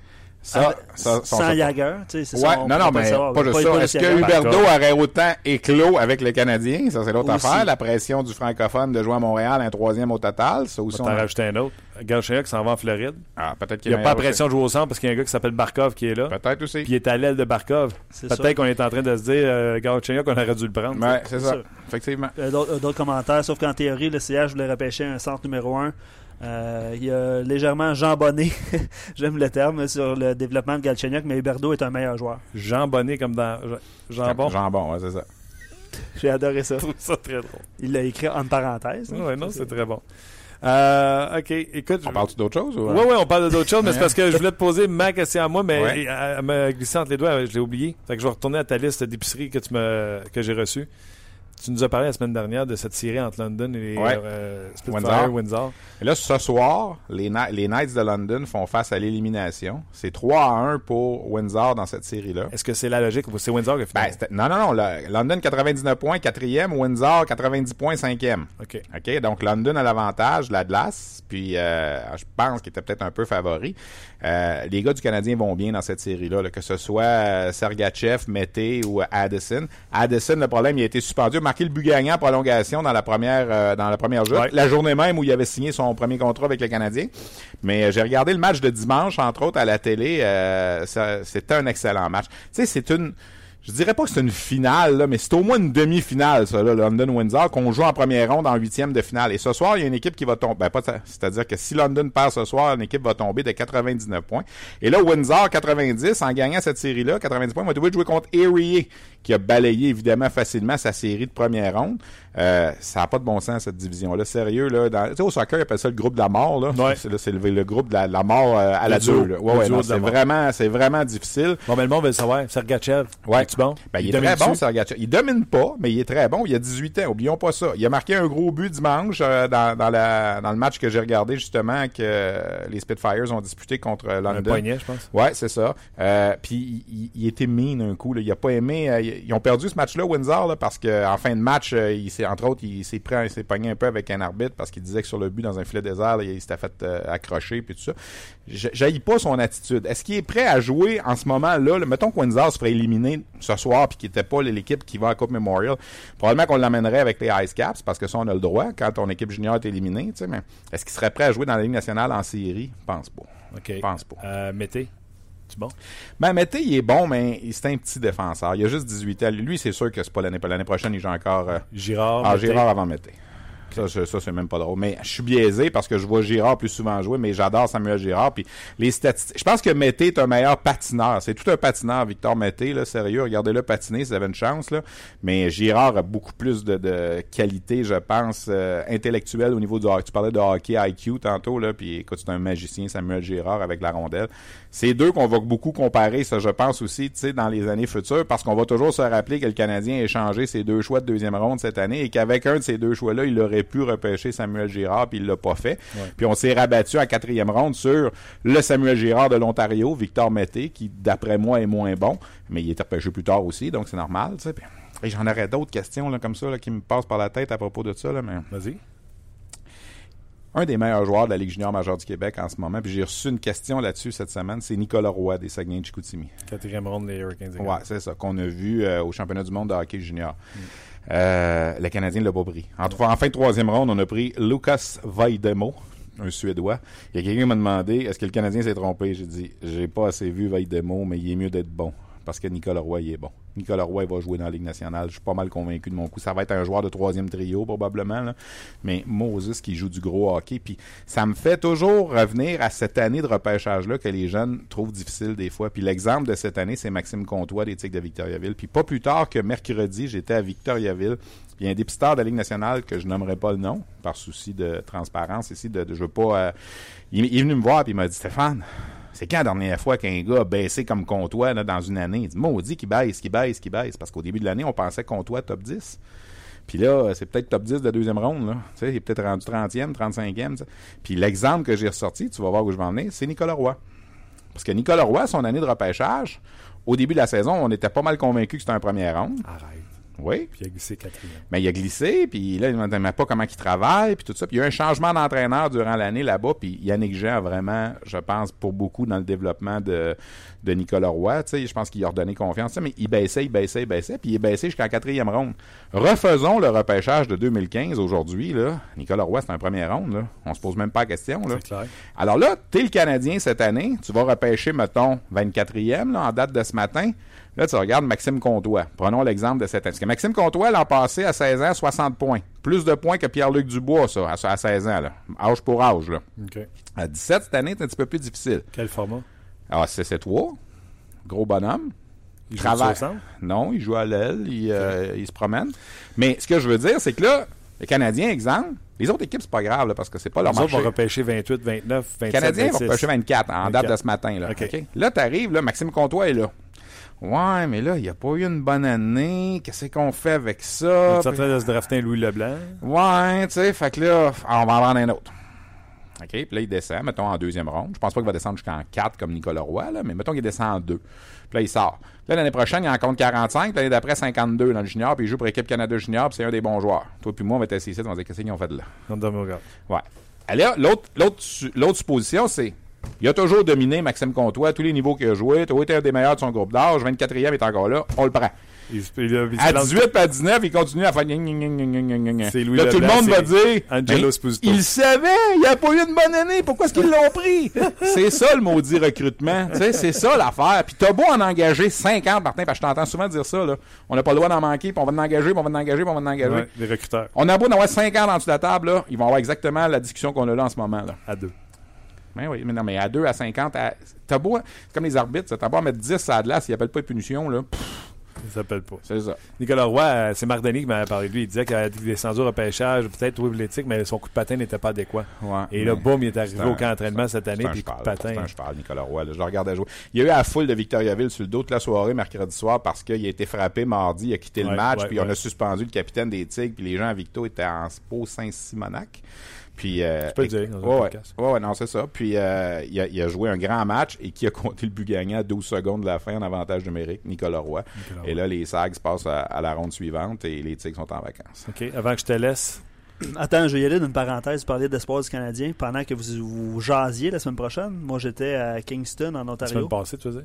Ça, avec- ça, ça, sans ça- Jagger? Tu sais, c'est Ouais, ça, on non, non, mais savoir. pas juste de ça. Est-ce que. Huberdeau aurait autant éclos avec le Canadien? Ça, c'est l'autre Aussi. affaire. La pression du francophone de jouer à Montréal, un troisième au total. Ça aussi, On t'en a- rajouter un autre. Gachignac s'en va en Floride. Ah, peut-être Il qu'il n'y a y pas la pression de jouer au centre parce qu'il y a un gars qui s'appelle Barkov qui est là. Peut-être aussi. Puis il est à l'aile de Barkov. C'est Peut-être ça. qu'on est en train de se dire, euh, Galchenyuk, on aurait dû le prendre. Ouais, c'est ça. Effectivement. Euh, D'autres euh, d'autres commentaires, sauf qu'en théorie, le CH voulait repêcher un centre numéro 1. Il y a légèrement jambonné, j'aime le terme, sur le développement de Galchenyuk, mais Huberdo est un meilleur joueur. Jean Bonnet comme dans Jean Bon. Jambon, ouais, c'est ça. J'ai adoré ça. Je trouve ça très drôle. Il l'a écrit en parenthèse. hein. Ouais, non, c'est très bon. Euh, ok, écoute. On parle-tu d'autre chose? Ou... Oui, oui, on parle d'autres choses, mais c'est parce que je voulais te poser ma question à moi, mais Ouais. elle, elle me glissait entre les doigts, je l'ai oublié. Fait que je vais retourner à ta liste d'épiceries que tu me que j'ai reçue. Tu nous as parlé la semaine dernière de cette série entre London et les Ouais. euh, Windsor. Windsor. Et là, ce soir, les, Kni- les Knights de London font face à l'élimination. C'est 3 à 1 pour Windsor dans cette série-là. Est-ce que c'est la logique ou c'est Windsor qui Ben, non, non, non. le- London 99 points, quatrième. Windsor 90 points, cinquième. OK. OK, donc London a l'avantage, la glace, puis euh, je pense qu'il était peut-être un peu favori. Euh, les gars du Canadien vont bien dans cette série-là, là, que ce soit Sergachev, Mété ou Addison. Addison, le problème, il a été suspendu, marqué le but gagnant en prolongation dans la première euh, dans la première joute, Ouais. la journée même où il avait signé son premier contrat avec le Canadien. Mais euh, j'ai regardé le match de dimanche, entre autres, à la télé. euh, C'était un excellent match. Tu sais, c'est une... Je dirais pas que c'est une finale, mais c'est au moins une demi-finale, ça, là, London-Windsor, qu'on joue en première ronde en huitième de finale. Et ce soir, il y a une équipe qui va tomber. Ben. C'est-à-dire que si London perd ce soir, une équipe va tomber de 99 points. Et là, Windsor, 90, en gagnant cette série-là, 90 points, va devoir jouer contre Erie, qui a balayé évidemment facilement sa série de première ronde. Euh, ça n'a pas de bon sens, cette division-là. Sérieux, là. Tu sais, au soccer, ils appellent ça le groupe de la mort, là. Ouais. C'est, là, c'est le, le groupe de la, la mort euh, à Le la duo. deux, là. Ouais, Le ouais, non, c'est vraiment, c'est vraiment difficile. Bon, mais le monde veut le savoir. Sergachev, Ouais. es-tu bon? Ben, il, est domine très bon? Sergachev. Il domine pas, mais il est très bon. Il a 18 ans. Oublions pas ça. Il a marqué un gros but dimanche euh, dans, dans, la, dans le match que j'ai regardé justement que euh, les Spitfires ont disputé contre euh, Un London. poignet, je pense. Ouais, c'est ça. Euh, puis il, il- était mean un coup. Là. Il a pas aimé. ils ont perdu ce match-là, Windsor, là, parce que en fin de match, il s'est entre autres, il s'est pris, il s'est pogné un peu avec un arbitre parce qu'il disait que sur le but dans un filet désert, là, il s'était fait euh, accrocher puis tout ça. J'haïs pas son attitude. Est-ce qu'il est prêt à jouer en ce moment-là? là? Mettons que Windsor se ferait éliminer ce soir puis qu'il était pas l'équipe qui va à la Coupe Memorial. Probablement qu'on l'amènerait avec les Ice Caps parce que ça, on a le droit quand ton équipe junior est éliminée. Mais est-ce qu'il serait prêt à jouer dans la Ligue nationale en série? Je pense pas. OK. Je pense pas. Euh, Mété, tu bon? Ben, Mété, il est bon, mais il- c'est un petit défenseur. Il a juste 18 ans. Lui, c'est sûr que c'est pas l'année L'année prochaine, il joue encore. euh, Girard, ah. Girard avant Mété. Ça, ça c'est même pas drôle. Mais je suis biaisé parce que je vois Girard plus souvent jouer, mais j'adore Samuel Girard. Puis les statistiques. Je pense que Mété est un meilleur patineur. C'est tout un patineur, Victor Mété, là, sérieux. Regardez-le patiner si vous avez une chance, là. Mais Girard a beaucoup plus de, de qualité, je pense, euh, intellectuelle au niveau du hockey. Tu parlais de hockey IQ tantôt, là. Puis écoute, c'est un magicien, Samuel Girard, avec la rondelle. C'est deux qu'on va beaucoup comparer, ça, je pense aussi, tu sais, dans les années futures, parce qu'on va toujours se rappeler que le Canadien a échangé ses deux choix de deuxième ronde cette année et qu'avec un de ces deux choix-là, il aurait pu repêcher Samuel Girard, puis il l'a pas fait. Puis on s'est rabattu en quatrième ronde sur le Samuel Girard de l'Ontario, Victor Mété, qui d'après moi est moins bon, mais il est repêché plus tard aussi, donc c'est normal. tu sais. Puis- et j'en aurais d'autres questions là, comme ça là, qui me passent par la tête à propos de ça, là, mais Vas-y. un des meilleurs joueurs de la Ligue junior majeure du Québec en ce moment, puis j'ai reçu une question là-dessus cette semaine, c'est Nicolas Roy des Saguenay de Chicoutimi. Quatrième ronde des Hurricanes. Ouais, c'est ça, qu'on a vu euh, au championnat du monde de hockey junior. Euh, le Canadien l'a pas pris. En, fin de troisième ronde, on a pris Lucas Vaidemo, un Suédois. Il y a quelqu'un qui m'a demandé est-ce que le Canadien s'est trompé? J'ai dit j'ai pas assez vu Vaidemo, mais il est mieux d'être bon. Parce que Nicolas Roy, il est bon. Nicolas Roy, va jouer dans la Ligue nationale. Je suis pas mal convaincu de mon coup. Ça va être un joueur de troisième trio, probablement. Mais Moses qui joue du gros hockey. Puis ça me fait toujours revenir à cette année de repêchage-là que les jeunes trouvent difficile des fois. Puis l'exemple de cette année, c'est Maxime Comtois des Tigres de Victoriaville. Puis pas plus tard que mercredi, j'étais à Victoriaville. Il y a un dépisteur de la Ligue nationale que je nommerai pas le nom, par souci de transparence ici. De, de- je veux pas... euh, il, il est venu me voir puis il m'a dit « Stéphane, c'est quand la dernière fois qu'un gars a baissé comme Comtois dans une année? Il dit, maudit qu'il baisse, qu'il baisse, qu'il baisse. Parce qu'au début de l'année, on pensait Comtois top 10. Puis là, c'est peut-être top 10 de la deuxième ronde. Il est peut-être rendu 30e, 35e. tu sais. Puis l'exemple que j'ai ressorti, tu vas voir où je vais en c'est Nicolas Roy. Parce que Nicolas Roy, son année de repêchage, au début de la saison, on était pas mal convaincus que c'était un premier ronde. Arrête. Oui. Puis il a glissé quatrième. Mais il a glissé, puis là, il ne pas comment il travaille, puis tout ça. Puis il y a eu un changement d'entraîneur durant l'année là-bas, puis Yannick Jean a vraiment, je pense, pour beaucoup dans le développement de, de Nicolas Roy, tu sais, je pense qu'il a redonné confiance, tu sais, mais il baissait, il baissait, il baissait, puis il est baissé jusqu'en quatrième ronde. Refaisons le repêchage de 2015 aujourd'hui, là. Nicolas Roy, c'est un premier ronde, là. On se pose même pas la question, là. C'est clair. Alors là, t'es le Canadien cette année, tu vas repêcher, mettons, 24e, là, en date de ce matin. Là, tu regardes Maxime Comtois. Prenons l'exemple de cette année. Parce que Maxime Comtois, l'an passé, à 16 ans, 60 points. Plus de points que Pierre-Luc Dubois, ça, à, à 16 ans, là. Âge pour âge, là. OK. À 17, cette année, c'est un petit peu plus difficile. Quel format? Alors, c'est 7-3. Gros bonhomme. Il Travaille. Non, il joue à l'aile, il, euh, il se promène. Mais ce que je veux dire, c'est que là, le Canadien, exemple, les autres équipes, c'est pas grave, là, parce que c'est pas leur Les autres marché. vont repêcher 28, 29, 27, Le Canadien va 26. repêcher 24 en 24. date de ce matin. Là, là tu arrives, là, Maxime Comtois est là. Ouais, mais là, il n'y a pas eu une bonne année. Qu'est-ce qu'on fait avec ça? Il est en train de se drafter un Louis Leblanc. Ouais, tu sais, fait que là, ah, on va en vendre un autre. OK, puis là, il descend, mettons, en deuxième ronde. Je pense pas qu'il va descendre jusqu'en 4 comme Nicolas Roy, là, mais mettons qu'il descend en 2. Puis là, il sort. Puis là, l'année prochaine, il en compte 45. L'année d'après, 52 dans le junior, puis il joue pour l'équipe Canada Junior, puis c'est un des bons joueurs. Toi puis moi, on va être assis ici, on va dire qu'est-ce qu'ils ont fait de là? Comme dans mon regard. Ouais. Alors, l'autre supposition, c'est il a toujours dominé Maxime Comtois à tous les niveaux qu'il a joué. Tu été un des meilleurs de son groupe d'âge. 24e est encore là. On le prend. Il, il, a- À lance- 18 et à 19, il continue à faire. C'est Louis Là, tout le Leblanc, monde va dire Angelo Ben. Il savait, il a pas eu une bonne année. Pourquoi est-ce qu'ils l'ont pris? c'est ça le maudit recrutement. C'est ça l'affaire. Puis t'as beau en engager 50, Martin, parce que je t'entends souvent dire ça. Là. On n'a pas le droit d'en manquer, puis on va en engager, puis on va en engager, puis on va en engager. Ouais, les recruteurs. On a beau en avoir 50 en dessous de la table, là, ils vont avoir exactement la discussion qu'on a là en ce moment. Là. À deux. Ben oui, mais non, mais à 2, à 50, à... t'as beau, c'est comme les arbitres, t'as beau en mettre 10 à la glace, ils appellent pas de punition, là. Pff, Il s'appelle pas. c'est ça. Nicolas Roy, euh, c'est Marc Denis qui m'avait parlé de lui. Il disait qu'il a descendu au repêchage, peut-être trouvé l'éthique, mais son coup de patin n'était pas adéquat. Ouais. Et là, boum, il est arrivé un- au camp d'entraînement cette année, puis coup de patin. C'est un cheval, Nicolas Roy. là. Je le regardais jouer. Il y a eu la foule de Victoriaville sur le dos toute la soirée, mercredi soir, parce qu'il a été frappé mardi, il a quitté le match, ouais, puis on a suspendu le capitaine des Tigres, puis les gens à Victo étaient en Spo Saint-Simonac. Puis, euh, Tu peux le et- dire dans ouais, ouais. podcast. Ouais, ouais, non, c'est ça. Puis, euh, il, a, il a joué un grand match et qui a compté le but gagnant à 12 secondes de la fin en avantage numérique, Nicolas Roy. Nicolas Et là, les Sags passent à, à la ronde suivante et les Tigres sont en vacances. OK, avant que je te laisse, Attends, je vais y aller d'une parenthèse, parler d'espoir du Canadien. Pendant que vous, vous jasiez la semaine prochaine, moi j'étais à Kingston, en la Ontario. semaine passée, tu faisais?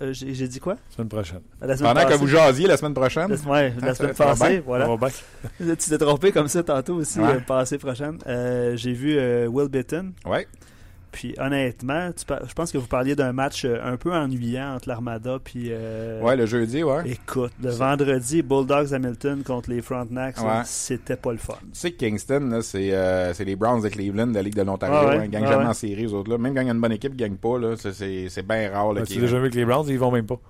Euh, J'ai dit quoi? La semaine prochaine. La semaine Pendant que vous jasiez la semaine prochaine, La, ouais, la semaine bien. passée, voilà. Tu t'es trompé comme ça tantôt aussi, Ouais. euh, passée prochaine. Euh, J'ai vu euh, Will Bitton. ouais. Puis honnêtement, tu par- je pense que vous parliez d'un match euh, un peu ennuyant entre l'Armada puis. euh, Ouais, le jeudi, ouais. Écoute, le vendredi, Bulldogs Hamilton contre les Frontenacs, Ouais. c'était pas le fun. Tu sais que Kingston, là, c'est, euh, c'est les Browns de Cleveland de la Ligue de l'Ontario. Ah ouais, hein. Ils gagnent ah jamais ouais. en série, eux autres. Là. Même quand il y a une bonne équipe, ils gagnent pas. Là. C'est, c'est, c'est bien rare. Là, As-tu qu'ils- déjà vu que les Browns, ils vont même pas.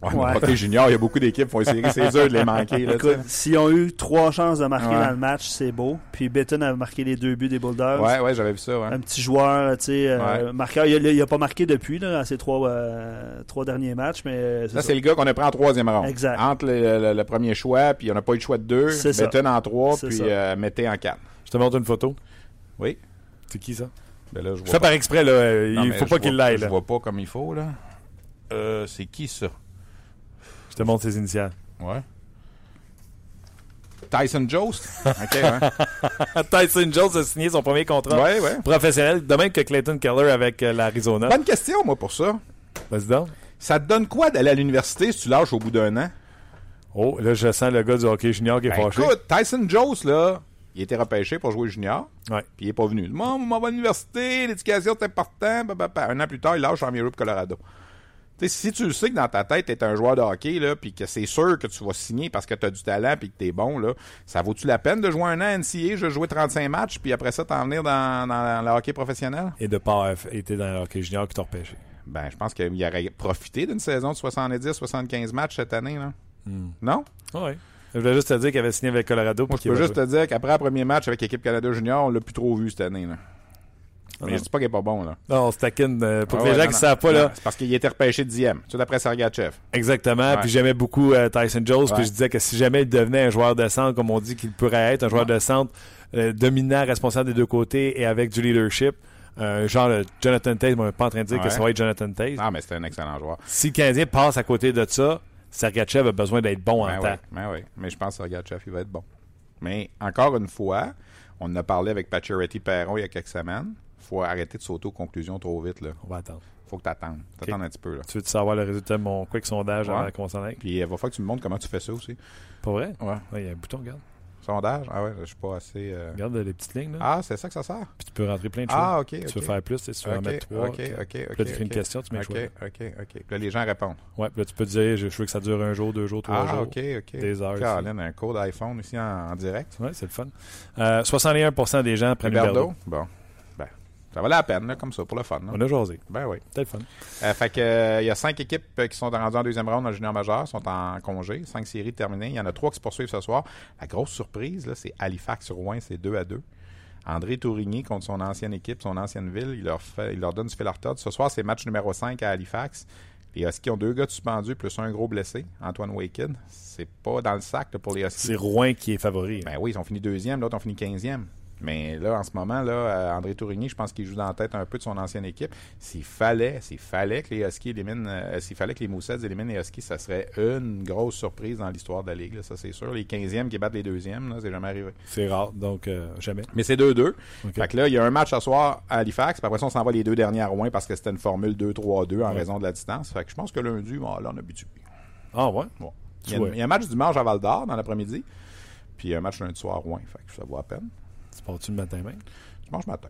Ouais, mais Ouais. hockey junior, il y a beaucoup d'équipes qui font séries. C'est dur de les manquer. Là, Écoute, s'ils ont eu trois chances de marquer Ouais. dans le match, c'est beau. Puis Bitton a marqué les deux buts des. Bulldogs. Ouais, ouais, j'avais vu ça. Ouais. Un petit joueur, tu sais, euh, marqueur. Il a, il a pas marqué depuis, là, dans ses trois, euh, trois derniers matchs, mais euh, c'est Là, ça. c'est le gars qu'on a pris en troisième ronde. Exact. Entre le, le- le premier choix, puis on n'a pas eu de choix de deux. C'est ça. Betton en trois, C'est puis ça. euh, Mété en quatre. Je te montre une photo. Oui. C'est qui ça? Ben là, je Je vois fais par exprès, là. Non, il faut pas qu'il l'aille, Je vois pas comme il faut, là. Euh, c'est qui ça? Je te montre ses initiales. Ouais. Tyson Jost? OK, ouais. Tyson Jones a signé son premier contrat ouais, ouais. professionnel, de même que Clayton Keller avec euh, l'Arizona. Bonne question, moi, pour ça. Vas-y donc. Ça te donne quoi d'aller à l'université si tu lâches au bout d'un an? Oh, là, je sens le gars du hockey junior qui est Ben, fâché. écoute, Tyson Jost, là, il était repêché pour jouer junior, puis il est pas venu. Moi, on va à l'université, l'éducation, c'est important. bah, bah, bah. Un an plus tard, il lâche en Europe, Colorado. Si tu sais que dans ta tête, tu es un joueur de hockey, là, puis que c'est sûr que tu vas signer parce que tu as du talent puis que tu es bon, là, ça vaut-tu la peine de jouer un an à NCA, je jouer 35 matchs, puis après ça, t'en venir dans, dans le hockey professionnel? Et de pas avoir été dans le hockey junior qui t'a repêché. Ben, je pense qu'il aurait profité d'une saison de 70-75 matchs cette année, là. Non? Ouais. Je voulais juste te dire qu'il avait signé avec Colorado. Moi, je peux juste jouer. te dire qu'après le premier match avec l'équipe Canada Junior, on l'a plus trop vu cette année, là. Mais non. je dis pas qu'il est pas bon, là. Non, on se taquine. euh, pour Ah que les gens non, qui non. savent pas, Non, là. C'est parce qu'il était repêché dixième. Sais, d'après Sergachev. Exactement. Ouais. Puis j'aimais beaucoup euh, Tyson Jones. Ouais. Puis je disais que si jamais il devenait un joueur de centre, comme on dit qu'il pourrait être, un joueur de centre euh, dominant, responsable des deux côtés et avec du leadership, euh, genre euh, Jonathan Tate, moi, je suis pas en train de dire que ça va être Jonathan Tate. Ah, mais c'était un excellent joueur. Si le Canadien passe à côté de ça, Sergachev a besoin d'être bon en Ben temps. ouais, ben ouais. Mais je pense que Sergachev, il va être bon. Mais encore une fois, on en a parlé avec Pacioretty Perron il y a quelques semaines. Faut arrêter de sauter aux conclusions trop vite, là. On va attendre. Faut que t'attendes. T'attendes un petit peu, là. Tu veux savoir le résultat de mon quick sondage Ouais. s'en aille? Puis il va falloir que tu me montres comment tu fais ça aussi. Pas vrai? Ouais. Ouais, il y a un bouton, regarde. Sondage? Ah ouais, je suis pas assez... euh, Regarde les petites lignes, là. Ah, c'est ça que ça sert? Puis tu peux rentrer plein de choses. Ah, ok, Tu ok. veux faire plus, tu si tu veux en Ok, mettre trois. ok, ok, Puis ok. là, tu fais une question, tu mets le Ok, choix. ok, ok. Puis là, les gens répondent. Ouais, puis là, tu peux dire, je veux que ça dure un jour, deux jours, trois Ah, jours. ok, ok. Des heures, Caroline, un code iPhone ici en, en direct. Ouais, c'est le fun. Euh, 61% des gens prennent? Huberdeau. Bon. Ça valait la peine, là, comme ça, pour le fun. là. On a jasé. Ben oui. C'était le fun. Euh, fait que, euh, il y a cinq équipes euh, qui sont rendues en deuxième round en junior majeur, sont en congé. Cinq séries terminées. Il y en a trois qui se poursuivent ce soir. La grosse surprise, là, c'est Halifax-Rouen, c'est 2 à 2. André Tourigny contre son ancienne équipe, son ancienne ville, il leur, fait, il leur donne du fil à retordre. Ce soir, c'est match numéro 5 à Halifax. Les Huskies ont deux gars de suspendus plus un gros blessé, Antoine Waken. C'est pas dans le sac là, pour les Huskies. C'est Rouen qui est favori. Ben oui, ils ont fini deuxième, l'autre ont fini quinzième. Mais là, en ce moment, là, euh, André Tourigny, je pense qu'il joue dans la tête un peu de son ancienne équipe. S'il fallait, s'il fallait que les Huskies éliminent, euh, s'il fallait que les Moussets éliminent les Huskies, ça serait une grosse surprise dans l'histoire de la Ligue, là, ça c'est sûr. Les 15e qui battent les deuxièmes, c'est jamais arrivé. C'est rare, donc euh, jamais. Mais c'est 2-2. Ok. Fait que là, il y a un match ce soir à Halifax, puis après ça, on s'en va les deux derniers à Rouen parce que c'était une formule 2-3-2 en Ouais. raison de la distance. Fait que je pense que lundi, bon, là, on habitue. Ah ouais? Bon. Tu Il y, a, vois. il y a un match dimanche à Val d'Or dans l'après-midi, puis un match lundi soir à Rouen. Fait que ça vaut à peine. Tu pars-tu le matin même? Dimanche matin.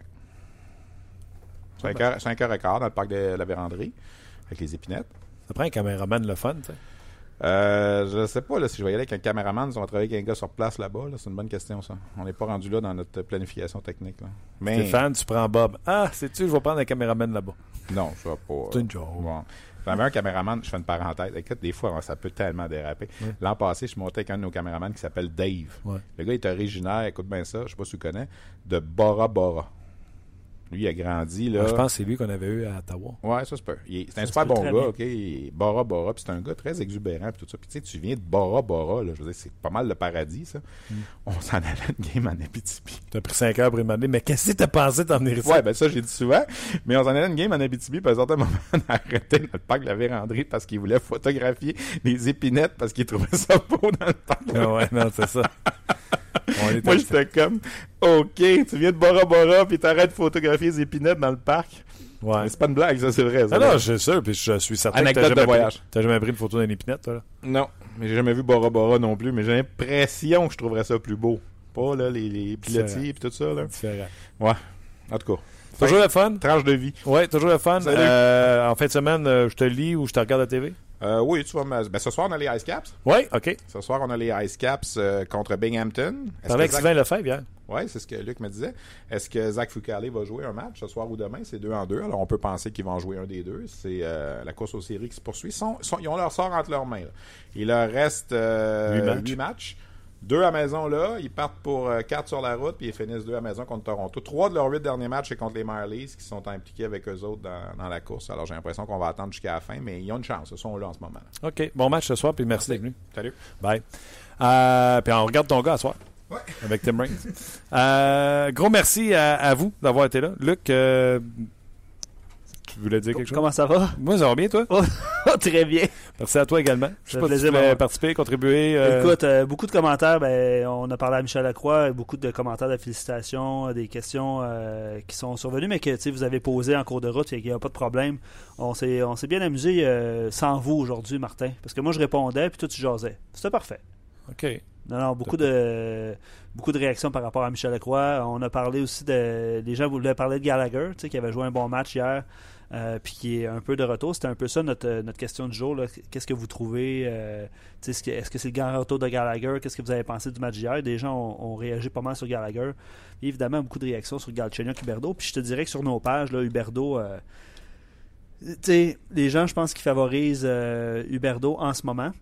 5 heures, 5 heures et quart dans le parc de la Véranderie, avec les épinettes. Ça prend un caméraman le fun, tu sais. Euh, je sais pas là, si je vais y aller avec un caméraman, si on va travailler avec un gars sur place là-bas. Là, c'est une bonne question, ça. On n'est pas rendu là dans notre planification technique. Là. Mais Stéphane, tu prends Bob. Ah, sais-tu, je vais prendre un caméraman là-bas. non, je vais pas. C'est une joke. Bon. J'avais un caméraman, je fais une parenthèse. Écoute, des fois, ça peut tellement déraper. Ouais. L'an passé, je suis monté avec un de nos caméramans qui s'appelle Dave. Ouais. Le gars est originaire, écoute bien ça, je sais pas si tu le connais, de Bora Bora. Lui, il a grandi là. Moi, je pense que c'est lui qu'on avait eu à Ottawa. Ouais, ça se peut. Il est- C'est un super bon gars, bien. OK? Il est Bora Bora, puis c'est un gars très exubérant, puis tout ça. Puis tu sais, tu viens de Bora Bora, là, je veux dire, c'est pas mal le paradis, ça. Mm. On s'en allait à une game en Abitibi. T'as pris 5 heures pour demander, mais qu'est-ce que t'as pensé d'en venir ici? Ouais, ben ça, j'ai dit souvent. Mais on s'en allait à une game en Abitibi, puis à un certain moment, on a arrêté dans le parc de la Vérandrie parce qu'il voulait photographier les épinettes parce qu'il trouvait ça beau dans le parc. Ah ouais, non, c'est ça. Moi, j'étais comme, OK, tu viens de Bora Bora, puis t'arrêtes de photographier les épinettes dans le parc. Ouais. C'est pas une blague, ça, c'est vrai. ça. Ah non, suis sûr, puis je suis certain Anecdote que t'as de jamais, voyage. pris, t'as jamais pris une photo d'un épinette, toi, là? Non, mais j'ai jamais vu Bora Bora non plus, mais j'ai l'impression que je trouverais ça plus beau. Pas, là, les, les pilotis et tout ça, là. Différent. En tout cas, Toujours le fun? tranche de vie. Ouais, toujours le fun. Euh, en fin de semaine, euh, je te lis ou je te regarde à la TV? Euh, oui, tu vas me... Ben, ce soir, on a les Ice Caps. Ouais, OK. Ce soir, on a les Ice Caps euh, contre Binghamton. Est-ce avec que Zach- Sylvain Lefebvre hier. Oui, c'est ce que Luc me disait. Est-ce que Zach Foucalé va jouer un match ce soir ou demain? C'est deux en deux. Alors, on peut penser qu'ils vont en jouer un des deux. C'est euh, la course aux séries qui se poursuit. Ils, sont- sont- ils ont leur sort entre leurs mains. là. Il leur reste euh, Huit matchs. huit matchs. Deux à maison là. Ils partent pour euh, quatre sur la route, puis ils finissent deux à maison contre Toronto. Trois de leurs huit derniers matchs, c'est contre les Marlies qui sont impliqués avec eux autres dans, dans la course. Alors, j'ai l'impression qu'on va attendre jusqu'à la fin, mais ils ont une chance. Ils sont là en ce moment. OK. Bon match ce soir, puis merci d'être venu. Salut. Bye. Euh, puis on regarde ton gars à soir. Avec Tim Raines. Euh, gros merci à, à vous d'avoir été là. Luc, euh, tu voulais dire quelque chose? Comment ça va? Moi, ça va bien, toi? Oh, très bien. Merci à toi également. Je sais pas si plaisir, tu voulais maman. participer, contribuer. euh, Écoute, euh, beaucoup de commentaires. Ben, on a parlé à Michel Lacroix, beaucoup de commentaires de félicitations, euh, des questions euh, qui sont survenues, mais que vous avez posées en cours de route, il n'y a pas de problème. On s'est, on s'est bien amusé sans vous aujourd'hui, Martin, parce que moi je répondais, puis toi tu jasais. C'était parfait. OK. Non, non, beaucoup de, beaucoup de réactions par rapport à Michel Lacroix. On a parlé aussi de. Les gens voulaient parler de Gallagher, qui avait joué un bon match hier, euh, puis qui est un peu de retour. C'était un peu ça notre, notre question du jour. Qu'est-ce que vous trouvez euh, Est-ce que c'est le grand retour de Gallagher? Qu'est-ce que vous avez pensé du match d'hier? Des gens ont, réagi pas mal sur Gallagher. Et évidemment, beaucoup de réactions sur Galchenyuk Huberdo. Puis je te dirais que sur nos pages, là, Huberdo. euh, les gens, je pense, qu'ils favorisent euh, Huberdo en ce moment.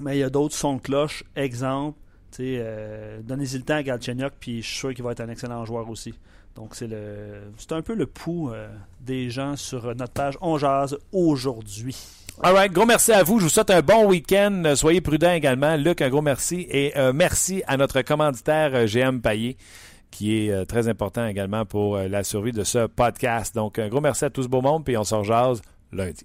Mais il y a d'autres sons de cloche. Exemple, euh, donnez-y le temps à Galchenyuk, puis je suis sûr qu'il va être un excellent joueur aussi. Donc, c'est le c'est un peu le pouls euh, des gens sur notre page On Jase aujourd'hui. All right, gros merci à vous. Je vous souhaite un bon week-end. Euh, Soyez prudents également. Luc, un gros merci. Et euh, merci à notre commanditaire euh, GM Paillé, qui est euh, très important également pour euh, la survie de ce podcast. Donc, un gros merci à tout ce beau monde, puis on se rejase lundi.